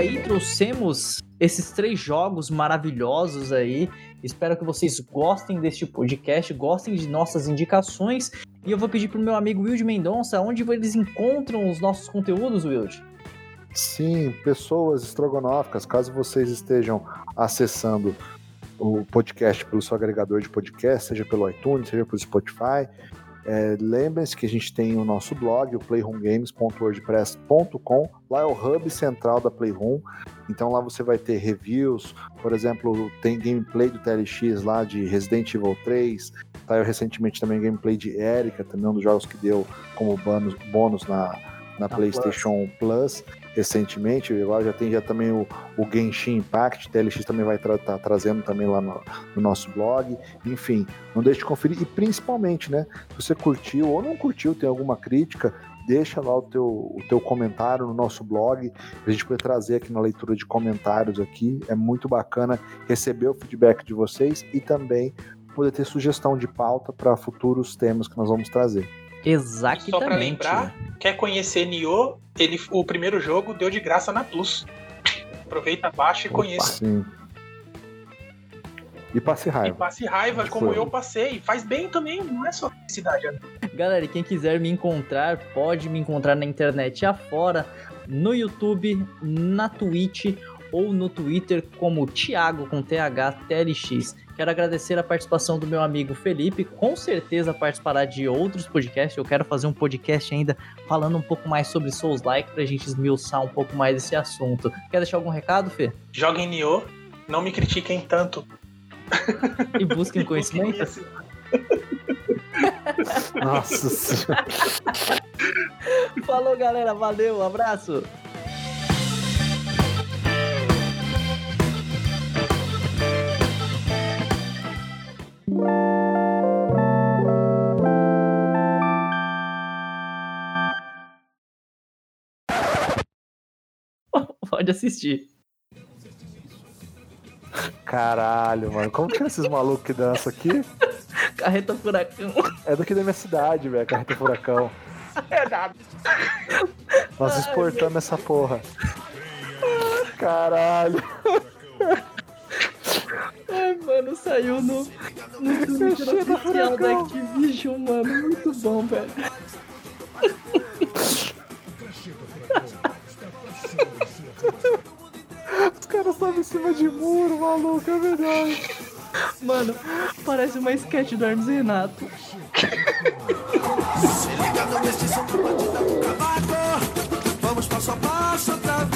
Aí. Trouxemos esses três jogos maravilhosos aí. Espero que vocês gostem deste podcast, gostem de nossas indicações. E eu vou pedir pro meu amigo Wilde Mendonça onde eles encontram os nossos conteúdos, Wilde. Sim, pessoas estrogonóficas, caso vocês estejam acessando o podcast pelo seu agregador de podcast, seja pelo iTunes, seja pelo Spotify, é, lembrem-se que a gente tem o nosso blog, o playroomgames.wordpress.com. Lá é o hub central da Playroom. Então lá você vai ter reviews, por exemplo, tem gameplay do TLX lá de Resident Evil 3. Saiu recentemente também gameplay de Erika, também um dos jogos que deu como bônus, bônus na, na PlayStation Plus. Recentemente. Agora já tem já também o, o Genshin Impact, TLX também vai estar tá trazendo também lá no, no nosso blog. Enfim, não deixe de conferir. E principalmente, né? Se você curtiu ou não curtiu, tem alguma crítica, deixa lá o teu, o teu comentário no nosso blog, a gente poder trazer aqui na leitura de comentários aqui. É muito bacana receber o feedback de vocês e também poder ter sugestão de pauta para futuros temas que nós vamos trazer. Exatamente. Só pra lembrar, quer conhecer Nioh, ele, o primeiro jogo deu de graça na Plus. Aproveita, baixa e Opa, conheça. Sim. E passe E raiva. passe raiva, como foi? eu passei. Faz bem também, não é só felicidade. né? Galera, e quem quiser me encontrar, pode me encontrar na internet afora, no YouTube, na Twitch ou no Twitter como Thiago com TH TLX. Quero agradecer a participação do meu amigo Felipe, com certeza participará de outros podcasts. Eu quero fazer um podcast ainda falando um pouco mais sobre Souls Like pra gente esmiuçar um pouco mais esse assunto. Quer deixar algum recado, Fê? Joguem Nioh, não me critiquem tanto. E busquem conhecimento? Nossa senhora. Falou, galera. Valeu, abraço. Pode assistir. Caralho, mano. Como que é esses malucos que dançam aqui? Carreta Furacão. É daqui da minha cidade, velho. Carreta Furacão. É nada. Nós exportamos essa porra. Caralho. Ai, mano, saiu no, no Twitter oficial da Activision, mano. Muito bom, velho. Os caras estavam em cima de muro, maluco, é verdade. Mano, parece uma sketch do Hermes Renato. Se liga no mestiço do bandido do cavaco. Vamos passo a passo outra